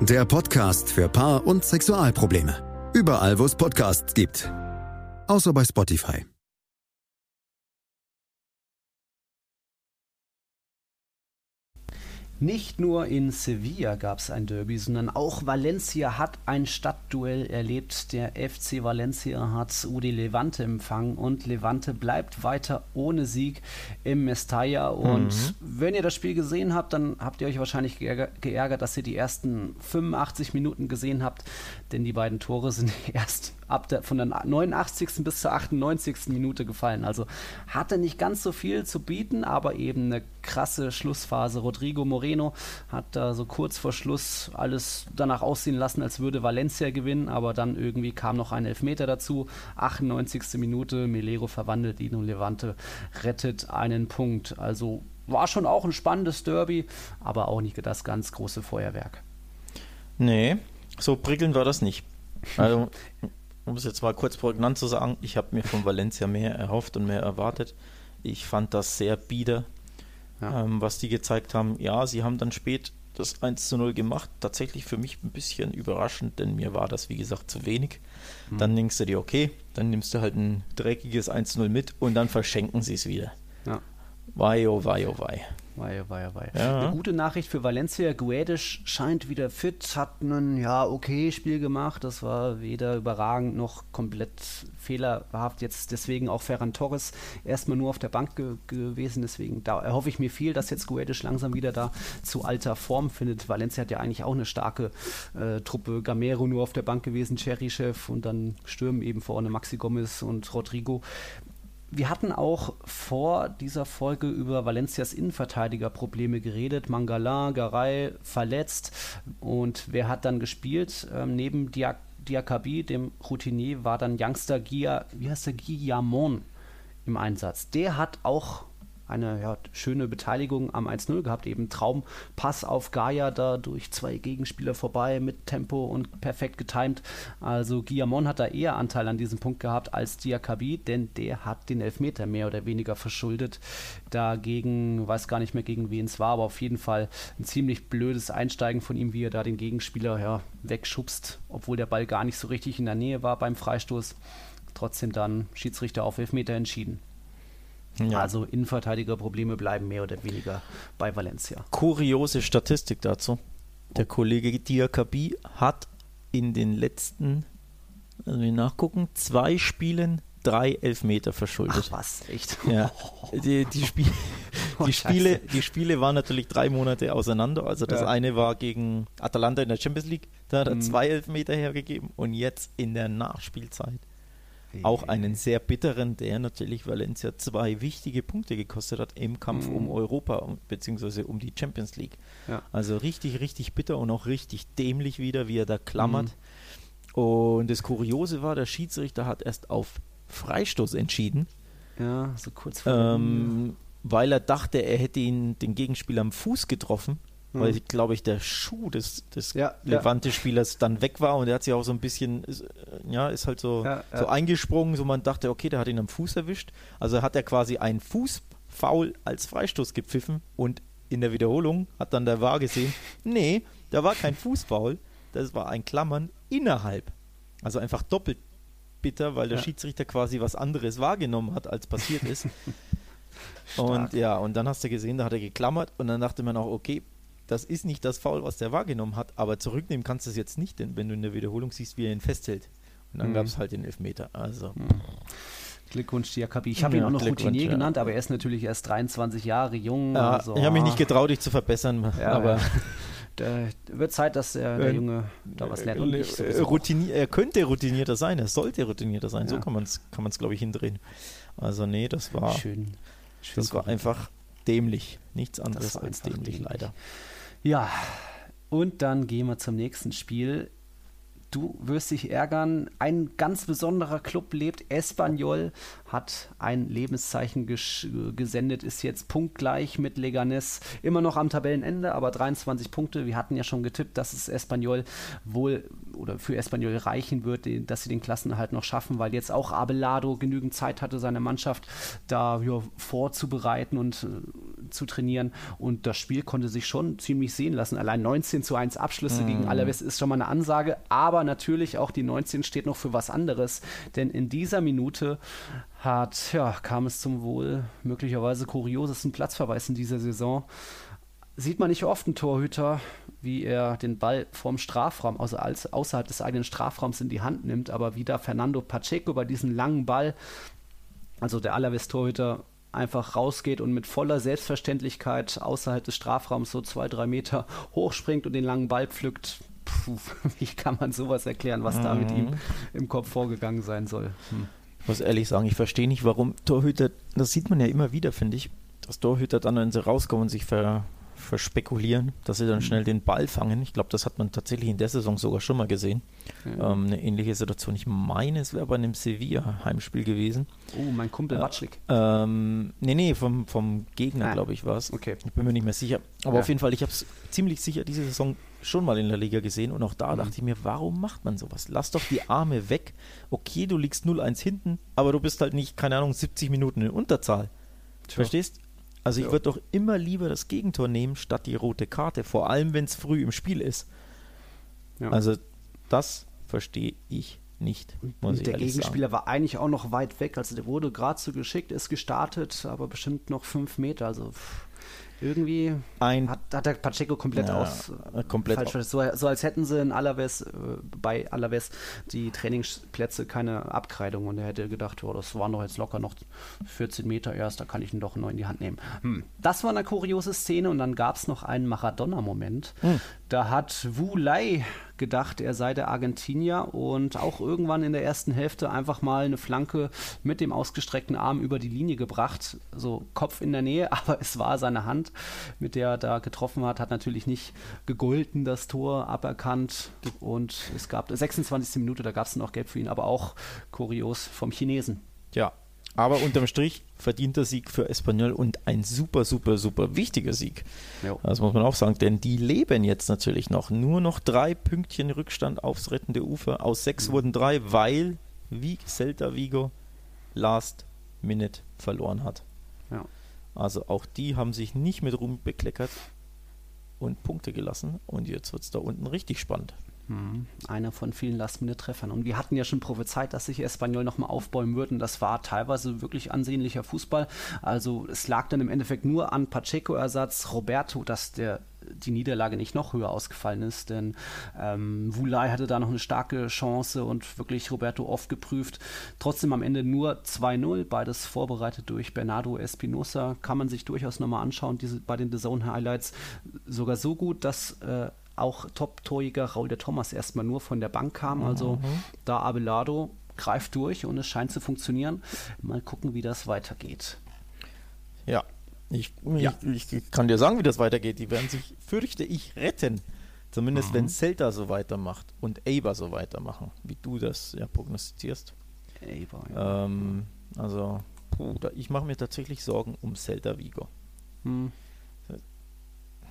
Der Podcast für Paar- und Sexualprobleme. Überall, wo es Podcasts gibt. Außer bei Spotify. Nicht nur in Sevilla gab es ein Derby, sondern auch Valencia hat ein Stadtduell erlebt. Der FC Valencia hat UD Levante empfangen und Levante bleibt weiter ohne Sieg im Mestalla. Und mhm. wenn ihr das Spiel gesehen habt, dann habt ihr euch wahrscheinlich geärgert, dass ihr die ersten 85 Minuten gesehen habt, denn die beiden Tore sind erst ab der, von der 89. bis zur 98. Minute gefallen. Also hatte nicht ganz so viel zu bieten, aber eben eine krasse Schlussphase. Rodrigo Moreno hat da so kurz vor Schluss alles danach aussehen lassen, als würde Valencia gewinnen, aber dann irgendwie kam noch ein Elfmeter dazu. 98. Minute, Melero verwandelt ihn und Levante rettet einen Punkt. Also war schon auch ein spannendes Derby, aber auch nicht das ganz große Feuerwerk. Nee, so prickelnd war das nicht. Also um es jetzt mal kurz prägnant zu sagen, ich habe mir von Valencia mehr erhofft und mehr erwartet. Ich fand das sehr bieder, ja. ähm, was die gezeigt haben. Ja, sie haben dann spät das 1 zu 0 gemacht. Tatsächlich für mich ein bisschen überraschend, denn mir war das, wie gesagt, zu wenig. Mhm. Dann denkst du dir, okay, dann nimmst du halt ein dreckiges 1 zu 0 mit und dann verschenken sie es wieder. Ja. Wei, oh wei, oh wei. Wei, wei, wei. Ja. Eine gute Nachricht für Valencia. Guedes scheint wieder fit, hat ein ja okay Spiel gemacht. Das war weder überragend noch komplett fehlerhaft. Jetzt deswegen auch Ferran Torres erstmal nur auf der Bank ge gewesen. Deswegen da erhoffe ich mir viel, dass jetzt Guedes langsam wieder da zu alter Form findet. Valencia hat ja eigentlich auch eine starke äh, Truppe. Gamero nur auf der Bank gewesen, Cherry-Chef und dann stürmen eben vorne Maxi Gomez und Rodrigo wir hatten auch vor dieser Folge über Valencias Innenverteidigerprobleme geredet. Mangala, Garay verletzt. Und wer hat dann gespielt? Ähm, neben Diak Diakabi, dem Routinier, war dann Youngster Gia, wie heißt der, Guillamon im Einsatz. Der hat auch eine ja, schöne Beteiligung am 1-0 gehabt, eben Traumpass auf Gaia da durch zwei Gegenspieler vorbei mit Tempo und perfekt getimt. Also Guillamon hat da eher Anteil an diesem Punkt gehabt als Diakabi, denn der hat den Elfmeter mehr oder weniger verschuldet. Dagegen, weiß gar nicht mehr gegen wen es war, aber auf jeden Fall ein ziemlich blödes Einsteigen von ihm, wie er da den Gegenspieler ja, wegschubst, obwohl der Ball gar nicht so richtig in der Nähe war beim Freistoß. Trotzdem dann Schiedsrichter auf Elfmeter entschieden. Ja. Also Innenverteidigerprobleme bleiben mehr oder weniger bei Valencia. Kuriose Statistik dazu. Der Kollege Diakabi hat in den letzten, also wir nachgucken, zwei Spielen drei Elfmeter verschuldet. Ach was, echt? Ja. Die, die, Spie oh, die Spiele, die Spiele waren natürlich drei Monate auseinander. Also das ja. eine war gegen Atalanta in der Champions League, da hat er mhm. zwei Elfmeter hergegeben und jetzt in der Nachspielzeit auch einen sehr bitteren, der natürlich Valencia zwei wichtige Punkte gekostet hat im Kampf mhm. um Europa bzw. um die Champions League. Ja. Also richtig, richtig bitter und auch richtig dämlich wieder, wie er da klammert. Mhm. Und das Kuriose war, der Schiedsrichter hat erst auf Freistoß entschieden. Ja, so kurz vor. Ähm, weil er dachte, er hätte ihn den Gegenspieler am Fuß getroffen mhm. weil, glaube ich, der Schuh des, des ja, Levante-Spielers ja. dann weg war und er hat sich auch so ein bisschen, ja, ist halt so, ja, so eingesprungen, so man dachte, okay, der hat ihn am Fuß erwischt. Also hat er quasi einen Fußfoul als Freistoß gepfiffen und in der Wiederholung hat dann der Wahr gesehen, nee, da war kein Fußfoul, das war ein Klammern innerhalb. Also einfach doppelt bitter, weil der Schiedsrichter quasi was anderes wahrgenommen hat, als passiert ist. und ja, und dann hast du gesehen, da hat er geklammert und dann dachte man auch, okay, das ist nicht das Foul, was der wahrgenommen hat, aber zurücknehmen kannst du es jetzt nicht, denn wenn du in der Wiederholung siehst, wie er ihn festhält. Und dann mhm. gab es halt den Elfmeter. Also. Mhm. Glückwunsch, Diakabi. Ich habe ja, ihn auch noch Routinier ja. genannt, aber er ist natürlich erst 23 Jahre jung. Ja, also, ich habe mich nicht getraut, dich zu verbessern, aber. Da wird Zeit, dass der, der Junge da was lernt. Und ich äh, Routinier, er könnte routinierter sein, er sollte routinierter sein. So kann man es, kann glaube ich, hindrehen. Also, nee, das war. Schön. Schön das war einfach dämlich. Nichts anderes als dämlich, dämlich, leider. Ja, und dann gehen wir zum nächsten Spiel. Du wirst dich ärgern. Ein ganz besonderer Club lebt. Espanyol hat ein Lebenszeichen gesendet, ist jetzt punktgleich mit Leganes. Immer noch am Tabellenende, aber 23 Punkte. Wir hatten ja schon getippt, dass es Espanyol wohl oder für Espanyol reichen wird, dass sie den Klassenerhalt noch schaffen, weil jetzt auch Abelardo genügend Zeit hatte, seine Mannschaft da ja, vorzubereiten und äh, zu trainieren. Und das Spiel konnte sich schon ziemlich sehen lassen. Allein 19 zu 1 Abschlüsse mhm. gegen Alaves ist schon mal eine Ansage, aber natürlich auch die 19 steht noch für was anderes, denn in dieser Minute hat, ja, kam es zum wohl möglicherweise kuriosesten Platzverweis in dieser Saison sieht man nicht oft einen Torhüter, wie er den Ball vom Strafraum, also als, außerhalb des eigenen Strafraums in die Hand nimmt, aber wie da Fernando Pacheco bei diesem langen Ball, also der Alaves-Torhüter, einfach rausgeht und mit voller Selbstverständlichkeit außerhalb des Strafraums so zwei, drei Meter hochspringt und den langen Ball pflückt. Puh, wie kann man sowas erklären, was mhm. da mit ihm mhm. im Kopf vorgegangen sein soll? Hm. Ich muss ehrlich sagen, ich verstehe nicht, warum Torhüter, das sieht man ja immer wieder, finde ich, dass Torhüter dann, wenn sie rauskommen und sich ver, verspekulieren, dass sie dann mhm. schnell den Ball fangen. Ich glaube, das hat man tatsächlich in der Saison sogar schon mal gesehen. Ja. Ähm, eine ähnliche Situation. Ich meine, es wäre bei einem Sevilla-Heimspiel gewesen. Oh, mein Kumpel Watschlik. Ähm, nee, nee, vom, vom Gegner, ah. glaube ich, war es. Okay. Ich bin mir nicht mehr sicher. Aber ja. auf jeden Fall, ich habe es ziemlich sicher diese Saison schon mal in der Liga gesehen und auch da mhm. dachte ich mir, warum macht man sowas? Lass doch die Arme weg. Okay, du liegst 0-1 hinten, aber du bist halt nicht, keine Ahnung, 70 Minuten in Unterzahl. Sure. Verstehst? Also ich ja. würde doch immer lieber das Gegentor nehmen, statt die rote Karte, vor allem wenn es früh im Spiel ist. Ja. Also das verstehe ich nicht. und der Gegenspieler sagen. war eigentlich auch noch weit weg. Also der wurde gerade so geschickt, ist gestartet, aber bestimmt noch fünf Meter. Also irgendwie ein, hat, hat der Pacheco komplett ja, aus. Komplett falsch, so, so, als hätten sie in Alaves, äh, bei Alaves die Trainingsplätze keine Abkreidung und er hätte gedacht, oh, das waren doch jetzt locker noch 14 Meter erst, da kann ich ihn doch noch in die Hand nehmen. Hm. Das war eine kuriose Szene und dann gab es noch einen Maradona-Moment. Hm. Da hat Wu Lai gedacht, er sei der Argentinier und auch irgendwann in der ersten Hälfte einfach mal eine Flanke mit dem ausgestreckten Arm über die Linie gebracht, so Kopf in der Nähe, aber es war seine Hand, mit der er da getroffen hat, hat natürlich nicht gegolten, das Tor aberkannt und es gab 26. Minute, da gab es noch Gelb für ihn, aber auch kurios vom Chinesen. Ja, aber unterm Strich verdienter Sieg für Espanyol und ein super, super, super wichtiger Sieg. Jo. Das muss man auch sagen, denn die leben jetzt natürlich noch. Nur noch drei Pünktchen Rückstand aufs rettende Ufer. Aus sechs mhm. wurden drei, weil wie Celta Vigo Last Minute verloren hat. Ja. Also auch die haben sich nicht mit Ruhm bekleckert und Punkte gelassen. Und jetzt wird es da unten richtig spannend. Mhm. Einer von vielen Last-Minute-Treffern. Und wir hatten ja schon prophezeit, dass sich Espanyol nochmal aufbäumen würden. Das war teilweise wirklich ansehnlicher Fußball. Also es lag dann im Endeffekt nur an Pacheco-Ersatz, Roberto, dass der die Niederlage nicht noch höher ausgefallen ist, denn ähm, Vulai hatte da noch eine starke Chance und wirklich Roberto oft geprüft. Trotzdem am Ende nur 2-0, beides vorbereitet durch Bernardo Espinosa. Kann man sich durchaus nochmal anschauen, diese, bei den The Zone Highlights. Sogar so gut, dass äh, auch Top-Torjäger Raul de Thomas erstmal nur von der Bank kam. Also mhm. da Abelardo greift durch und es scheint zu funktionieren. Mal gucken, wie das weitergeht. Ja, ich, ja. ich, ich kann dir sagen, wie das weitergeht. Die werden sich, fürchte ich, retten. Zumindest mhm. wenn Celta so weitermacht und Eber so weitermachen, wie du das ja prognostizierst. Eber, ja. Ähm, also, puh, da, ich mache mir tatsächlich Sorgen um Celta Vigo. Mhm.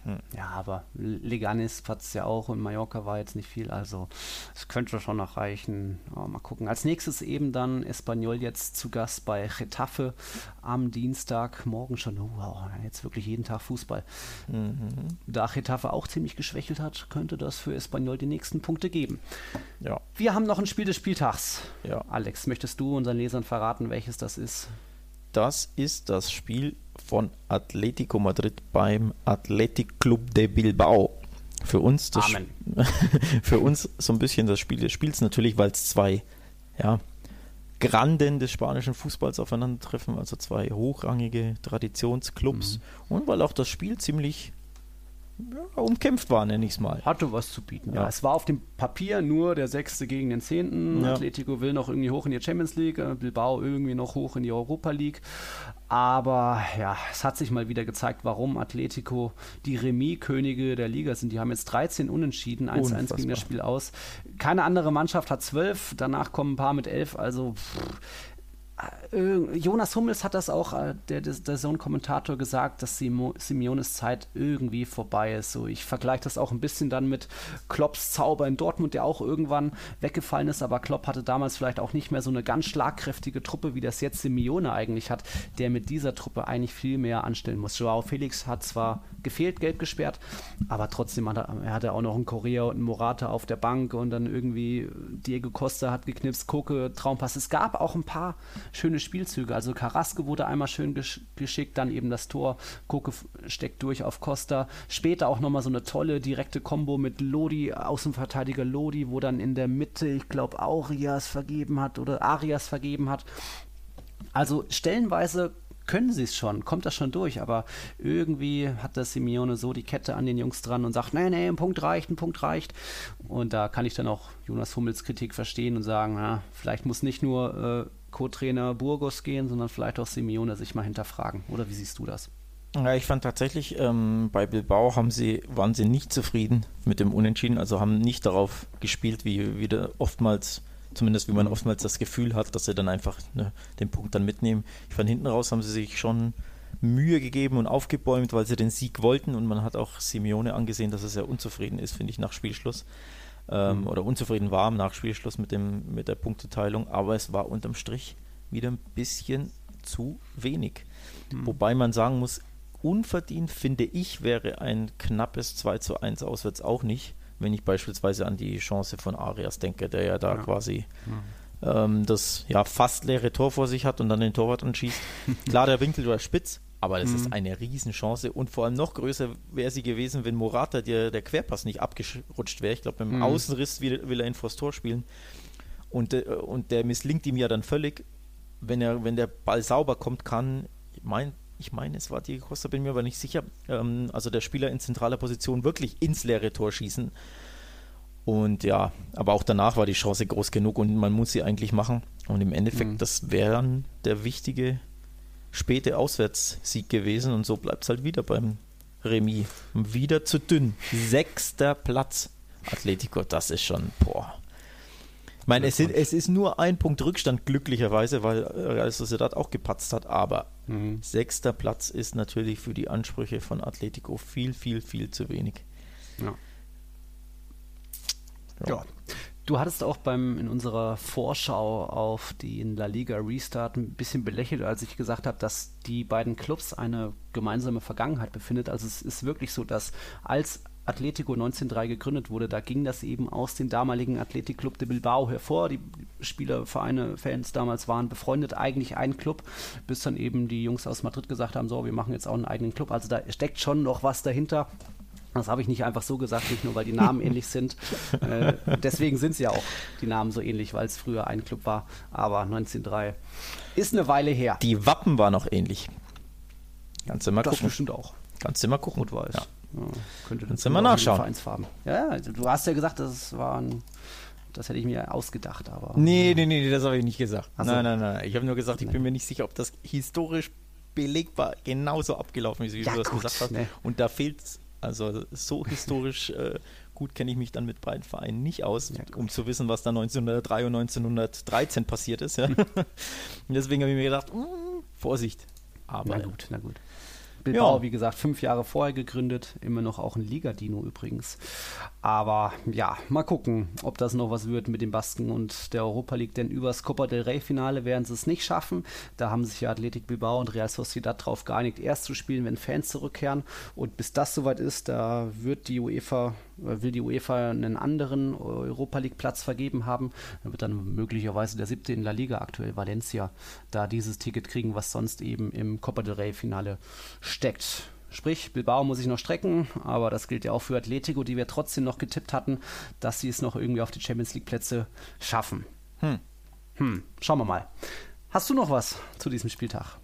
Hm. Ja, aber Leganis hat es ja auch und Mallorca war jetzt nicht viel, also es könnte schon noch reichen. Oh, mal gucken. Als nächstes eben dann Espanyol jetzt zu Gast bei Getafe am Dienstag, morgen schon. Oh, wow, jetzt wirklich jeden Tag Fußball. Mhm. Da Getafe auch ziemlich geschwächelt hat, könnte das für Espanyol die nächsten Punkte geben. Ja. Wir haben noch ein Spiel des Spieltags. Ja. Alex, möchtest du unseren Lesern verraten, welches das ist? Das ist das Spiel von Atletico Madrid beim Athletic Club de Bilbao. Für uns, das für uns so ein bisschen das Spiel des Spiels natürlich, weil es zwei ja, Granden des spanischen Fußballs aufeinandertreffen, also zwei hochrangige Traditionsclubs mhm. und weil auch das Spiel ziemlich ja, umkämpft war, nenne ich es mal. Hatte was zu bieten. Ja. ja. es war auf dem Papier nur der Sechste gegen den Zehnten. Ja. Atletico will noch irgendwie hoch in die Champions League, äh, Bilbao irgendwie noch hoch in die Europa League. Aber ja, es hat sich mal wieder gezeigt, warum Atletico die Remis-Könige der Liga sind. Die haben jetzt 13 Unentschieden, 1-1 ging das Spiel aus. Keine andere Mannschaft hat 12, danach kommen ein paar mit 11. Also pff, Jonas Hummels hat das auch, äh, der, der, der Sohn-Kommentator, gesagt, dass Simeones Zeit irgendwie vorbei ist. So, ich vergleiche das auch ein bisschen dann mit Klopps Zauber in Dortmund, der auch irgendwann weggefallen ist, aber Klopp hatte damals vielleicht auch nicht mehr so eine ganz schlagkräftige Truppe, wie das jetzt Simeone eigentlich hat, der mit dieser Truppe eigentlich viel mehr anstellen muss. Joao Felix hat zwar gefehlt, gelb gesperrt, aber trotzdem hat er, er hatte auch noch einen Korea und einen Morata auf der Bank und dann irgendwie Diego Costa hat geknipst, Koke, Traumpass. Es gab auch ein paar schöne Spielzüge. Also Carrasco wurde einmal schön gesch geschickt, dann eben das Tor. Koke steckt durch auf Costa. Später auch nochmal so eine tolle direkte Kombo mit Lodi, Außenverteidiger Lodi, wo dann in der Mitte, ich glaube, Arias vergeben hat oder Arias vergeben hat. Also stellenweise können sie es schon, kommt das schon durch, aber irgendwie hat das Simeone so die Kette an den Jungs dran und sagt, nee, nee, ein Punkt reicht, ein Punkt reicht. Und da kann ich dann auch Jonas Hummels Kritik verstehen und sagen, na, vielleicht muss nicht nur äh, Co-Trainer Burgos gehen, sondern vielleicht auch Simeone sich mal hinterfragen. Oder wie siehst du das? Ja, ich fand tatsächlich, ähm, bei Bilbao haben sie, waren sie nicht zufrieden mit dem Unentschieden, also haben nicht darauf gespielt, wie wieder oftmals, zumindest wie man oftmals das Gefühl hat, dass sie dann einfach ne, den Punkt dann mitnehmen. Ich fand hinten raus haben sie sich schon Mühe gegeben und aufgebäumt, weil sie den Sieg wollten und man hat auch Simeone angesehen, dass er sehr unzufrieden ist, finde ich, nach Spielschluss ähm, mhm. oder unzufrieden war im Nachspielschluss mit, dem, mit der Punkteteilung, aber es war unterm Strich wieder ein bisschen zu wenig. Mhm. Wobei man sagen muss, unverdient finde ich, wäre ein knappes 2 zu 1 auswärts auch nicht, wenn ich beispielsweise an die Chance von Arias denke, der ja da ja. quasi ja. Ähm, das ja fast leere Tor vor sich hat und dann den Torwart anschießt. Klar, der Winkel war spitz, aber das mhm. ist eine Riesenchance und vor allem noch größer wäre sie gewesen, wenn Morata der, der Querpass nicht abgerutscht wäre. Ich glaube, beim mhm. Außenriss will, will, er ihn vors Tor spielen und, äh, und der misslingt ihm ja dann völlig. Wenn, er, wenn der Ball sauber kommt, kann, ich meine, ich meine, es war Diego Costa, bin mir aber nicht sicher, ähm, also der Spieler in zentraler Position wirklich ins leere Tor schießen. Und ja, aber auch danach war die Chance groß genug und man muss sie eigentlich machen. Und im Endeffekt, mhm. das wäre der wichtige späte Auswärtssieg gewesen und so bleibt es halt wieder beim Remis. Wieder zu dünn. Sechster Platz. Atletico, das ist schon, boah. Ich meine, es, sind, es ist nur ein Punkt Rückstand, glücklicherweise, weil Real Sociedad auch gepatzt hat, aber mhm. sechster Platz ist natürlich für die Ansprüche von Atletico viel, viel, viel zu wenig. Ja. ja. ja. Du hattest auch beim in unserer Vorschau auf den La Liga Restart ein bisschen belächelt, als ich gesagt habe, dass die beiden Clubs eine gemeinsame Vergangenheit befindet. Also es ist wirklich so, dass als Atletico 1903 gegründet wurde, da ging das eben aus dem damaligen Athletic Club de Bilbao hervor. Die Spieler, Vereine, Fans damals waren befreundet, eigentlich ein Club, bis dann eben die Jungs aus Madrid gesagt haben, so, wir machen jetzt auch einen eigenen Club. Also da steckt schon noch was dahinter. Das habe ich nicht einfach so gesagt, nicht nur weil die Namen ähnlich sind. Äh, deswegen sind sie ja auch die Namen so ähnlich, weil es früher ein Club war. Aber 1903 ist eine Weile her. Die Wappen war noch ähnlich. Kannst du mal das gucken. Das bestimmt auch. Kannst du mal gucken. Rot weiß. Ja. Ja, könnte Kannst du mal nachschauen. Vereinsfarben. Ja, also du hast ja gesagt, das war ein das hätte ich mir ausgedacht, aber. Nee, nee, nee, das habe ich nicht gesagt. So. Nein, nein, nein. Ich habe nur gesagt, ich bin mir nicht sicher, ob das historisch belegbar genauso abgelaufen ist, wie ja, du das gut, gesagt hast. Nee. Und da fehlt es also so historisch äh, gut kenne ich mich dann mit beiden Vereinen nicht aus, ja, um zu wissen, was da 1903 und 1913 passiert ist. Ja. deswegen habe ich mir gedacht, mh, mm, Vorsicht. Aber na gut, na gut. Bilbao, ja. wie gesagt, fünf Jahre vorher gegründet, immer noch auch ein Liga-Dino übrigens. Aber ja, mal gucken, ob das noch was wird mit den Basken und der Europa League, denn übers Copa del Rey-Finale werden sie es nicht schaffen. Da haben sich ja Athletic Bilbao und Real Sociedad darauf geeinigt, erst zu spielen, wenn Fans zurückkehren. Und bis das soweit ist, da wird die UEFA, äh, will die UEFA einen anderen Europa League-Platz vergeben haben. Da wird dann möglicherweise der siebte in La Liga, aktuell Valencia, da dieses Ticket kriegen, was sonst eben im Copa del Rey-Finale steckt. Sprich, Bilbao muss sich noch strecken, aber das gilt ja auch für Atletico, die wir trotzdem noch getippt hatten, dass sie es noch irgendwie auf die Champions League Plätze schaffen. Hm. Hm. Schauen wir mal. Hast du noch was zu diesem Spieltag?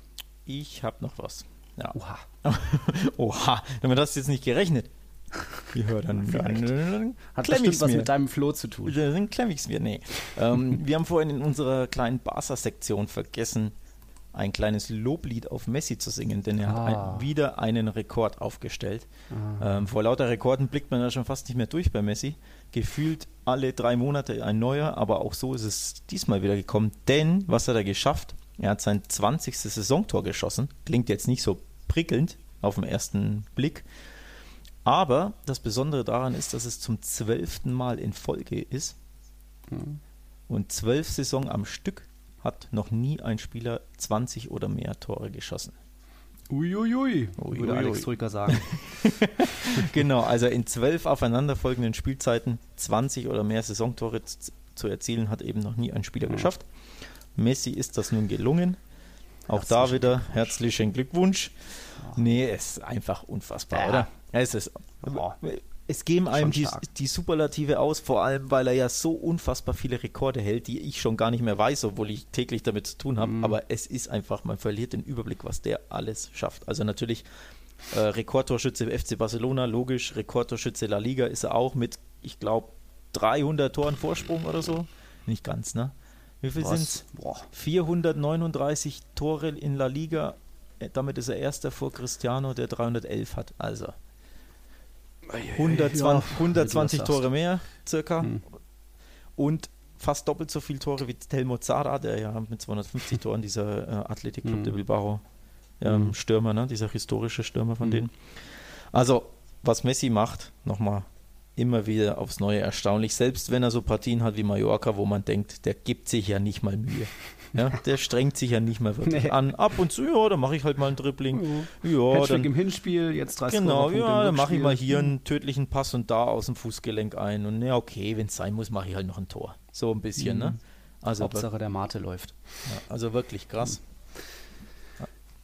Ich habe noch was. Ja. Oha. Oha. Damit hast du jetzt nicht gerechnet. Ja, dann, dann, dann Hat bestimmt was mir. mit deinem Floh zu tun. Dann klemm ich's mir. Nee. ähm, wir haben vorhin in unserer kleinen Barca-Sektion vergessen, ein kleines Loblied auf Messi zu singen, denn er Ah. hat ein, wieder einen Rekord aufgestellt. Ähm, vor lauter Rekorden blickt man ja schon fast nicht mehr durch bei Messi. Gefühlt alle drei Monate ein neuer, aber auch so ist es diesmal wieder gekommen. Denn, was hat er geschafft? Er hat sein 20. Saisontor geschossen. Klingt jetzt nicht so prickelnd auf den ersten Blick. Aber das Besondere daran ist, dass es zum zwölften Mal in Folge ist. Und zwölf Saison am Stück hat noch nie ein Spieler 20 oder mehr Tore geschossen. Uiuiui, Ui, würde ui, Alex. Troika sagen. Genau, also in zwölf aufeinanderfolgenden Spielzeiten 20 oder mehr Saisontore zu erzielen, hat eben noch nie ein Spieler geschafft. Messi ist das nun gelungen. Auch da Herzlichen wieder herzlichen Glückwunsch. Nee, es ist einfach unfassbar, Ja. oder? Es ist. Es geben einem die, die Superlative aus, vor allem weil er ja so unfassbar viele Rekorde hält, die ich schon gar nicht mehr weiß, obwohl ich täglich damit zu tun habe. Mhm. Aber es ist einfach, man verliert den Überblick, was der alles schafft. Also natürlich äh, Rekordtorschütze FC Barcelona, logisch. Rekordtorschütze La Liga ist er auch mit, ich glaube, 300 Toren Vorsprung oder so. Nicht ganz, ne? Wie viel sind es? Boah. 439 Tore in La Liga. Äh, Damit ist er erster vor Cristiano, der 311 hat. Also 120, Ja, 120 wie du das Tore mehr, circa. Hm. Und fast doppelt so viele Tore wie Telmo Zara, der ja mit 250 Toren, dieser äh, Athletikclub Hm. de Bilbao ähm, Hm. Stürmer, ne? dieser historische Stürmer von Hm. denen. Also, was Messi macht, nochmal immer wieder aufs Neue erstaunlich. Selbst wenn er so Partien hat wie Mallorca, wo man denkt, der gibt sich ja nicht mal Mühe. Ja, der strengt sich ja nicht mal wirklich Nee. an. Ab und zu, ja, da mache ich halt mal ein Dribbling. Ja, dann, im Hinspiel, jetzt 30 Genau, ja, dann mache ich mal hier einen tödlichen Pass und da aus dem Fußgelenk ein. Und ja, okay, wenn es sein muss, mache ich halt noch ein Tor. So ein bisschen, ne? Also, wir- Hauptsache der Mate läuft. ja, also wirklich krass.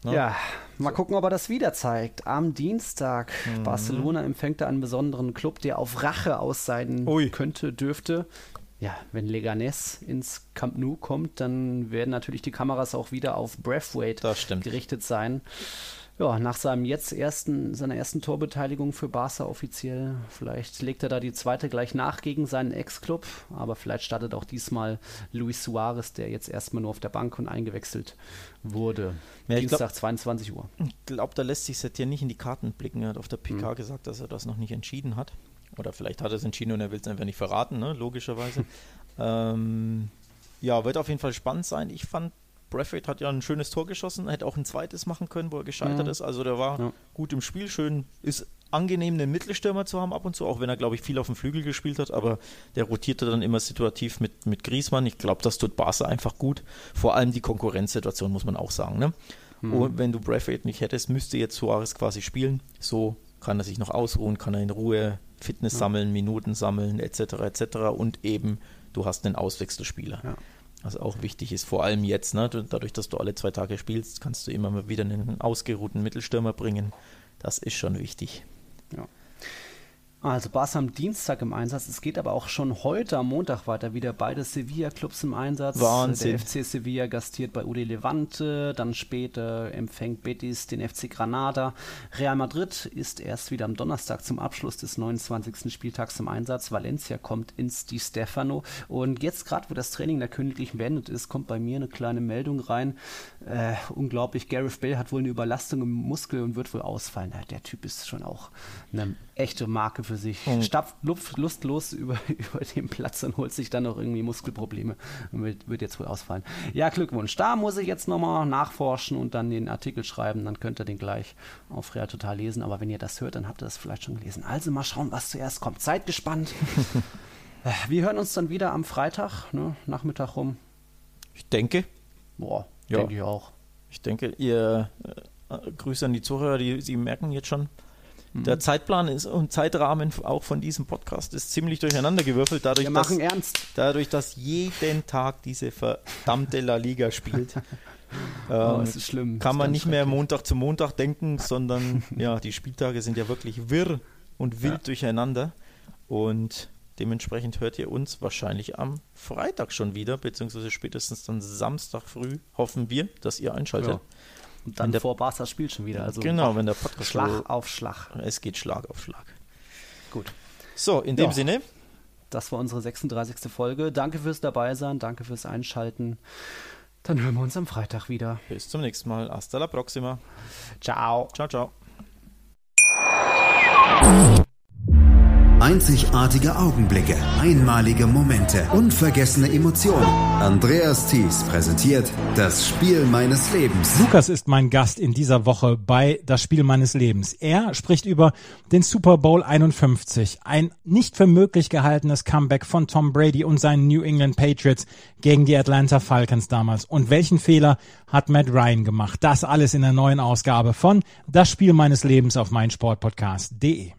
Ja. Ja, mal gucken, ob er das wieder zeigt. Am Dienstag. Mhm. Barcelona empfängt da einen besonderen Club, der auf Rache aus sein Ui. könnte, dürfte. Ja, wenn Leganes ins Camp Nou kommt, dann werden natürlich die Kameras auch wieder auf stimmt. gerichtet sein. Ja, nach seinem jetzt ersten, seiner ersten Torbeteiligung für Barca offiziell. Vielleicht legt er da die zweite gleich nach gegen seinen Ex-Club, aber vielleicht startet auch diesmal Luis Suarez, der jetzt erstmal nur auf der Bank und eingewechselt wurde. Ja, Dienstag 22 Uhr. Ich glaube, da lässt sich Setier nicht in die Karten blicken. Er hat auf der Mhm. PK gesagt, dass er das noch nicht entschieden hat. Oder vielleicht hat er es entschieden und er will es einfach nicht verraten, ne? logischerweise. ähm, ja, wird auf jeden Fall spannend sein. Ich fand, Braithwaite hat ja ein schönes Tor geschossen, hätte auch ein zweites machen können, wo er gescheitert Mhm. ist. Also der war Ja. gut im Spiel, schön, ist angenehm, einen Mittelstürmer zu haben ab und zu, auch wenn er, glaube ich, viel auf dem Flügel gespielt hat, aber der rotierte dann immer situativ mit, mit Griezmann. Ich glaube, das tut Barca einfach gut. Vor allem die Konkurrenzsituation, muss man auch sagen. Ne? Und wenn du Braithwaite nicht hättest, müsste jetzt Suarez quasi spielen. So kann er sich noch ausruhen, kann er in Ruhe Fitness sammeln, Minuten sammeln, etc. etc. Und eben, du hast einen Auswechselspieler. Ja. Was auch wichtig ist, vor allem jetzt, ne? Du- dadurch, dass du alle zwei Tage spielst, kannst du immer mal wieder einen ausgeruhten Mittelstürmer bringen. Das ist schon wichtig. Also Barca am Dienstag im Einsatz. Es geht aber auch schon heute am Montag weiter. Wieder beide Sevilla-Clubs im Einsatz. Wahnsinn. Der FC Sevilla gastiert bei UD Levante. Dann später empfängt Betis den FC Granada. Real Madrid ist erst wieder am Donnerstag zum Abschluss des 29. Spieltags im Einsatz. Valencia kommt ins Di Stefano. Und jetzt gerade, wo das Training der Königlichen beendet ist, kommt bei mir eine kleine Meldung rein. Äh, unglaublich, Gareth Bale hat wohl eine Überlastung im Muskel und wird wohl ausfallen. Ja, der Typ ist schon auch eine echte Marke für sich. Mhm. Stapft lustlos über, über den Platz und holt sich dann noch irgendwie Muskelprobleme und wird, wird jetzt wohl ausfallen. Ja, Glückwunsch. Da muss ich jetzt nochmal nachforschen und dann den Artikel schreiben. Dann könnt ihr den gleich auf Real Total lesen. Aber wenn ihr das hört, dann habt ihr das vielleicht schon gelesen. Also mal schauen, was zuerst kommt. Seid gespannt. Äh, Wir hören uns dann wieder am Freitag, ne, Nachmittag rum. Ich denke, Boah, Ja. denke ich auch. ich denke, ihr äh, Grüße an die Zuhörer, die sie merken jetzt schon. Mhm. Der Zeitplan ist und Zeitrahmen auch von diesem Podcast ist ziemlich durcheinander gewürfelt, dadurch, Wir dass, machen ernst. dadurch, dass jeden Tag diese verdammte La Liga spielt. Oh, ähm, es ist schlimm. kann ist man nicht mehr. Montag zu Montag denken, sondern ja, die Spieltage sind ja wirklich wirr und wild durcheinander. Und dementsprechend hört ihr uns wahrscheinlich am Freitag schon wieder, beziehungsweise spätestens dann Samstag früh, hoffen wir, dass ihr einschaltet. Ja. Und dann der- vor Barca spielt schon wieder. Also genau, wenn der Podcast Schlag auf Schlag. Es geht Schlag auf Schlag. Gut. So, in dem ja. Sinne. Das war unsere 36. Folge. Danke fürs Dabeisein, danke fürs Einschalten. Dann hören wir uns am Freitag wieder. Bis zum nächsten Mal. Hasta la próxima. Ciao. Ciao, ciao. Einzigartige Augenblicke, einmalige Momente, unvergessene Emotionen. Andreas Thies präsentiert das Spiel meines Lebens. Lukas ist mein Gast in dieser Woche bei Das Spiel meines Lebens. Er spricht über den Super Bowl 51, ein nicht für möglich gehaltenes Comeback von Tom Brady und seinen New England Patriots gegen die Atlanta Falcons damals. Und welchen Fehler hat Matt Ryan gemacht? Das alles in der neuen Ausgabe von Das Spiel meines Lebens auf meinsportpodcast.de.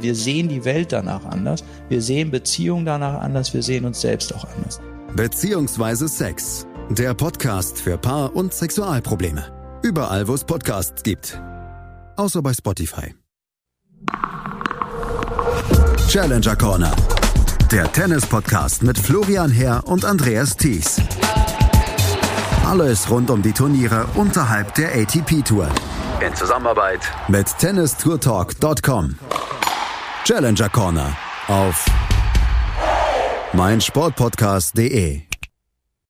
Wir sehen die Welt danach anders. Wir sehen Beziehungen danach anders. Wir sehen uns selbst auch anders. Beziehungsweise Sex. Der Podcast für Paar- und Sexualprobleme. Überall, wo es Podcasts gibt. Außer bei Spotify. Challenger Corner. Der Tennis-Podcast mit Florian Herr und Andreas Thies. Alles rund um die Turniere unterhalb der ATP-Tour. In Zusammenarbeit mit tennistourtalk.com. Challenger Corner auf meinsportpodcast.de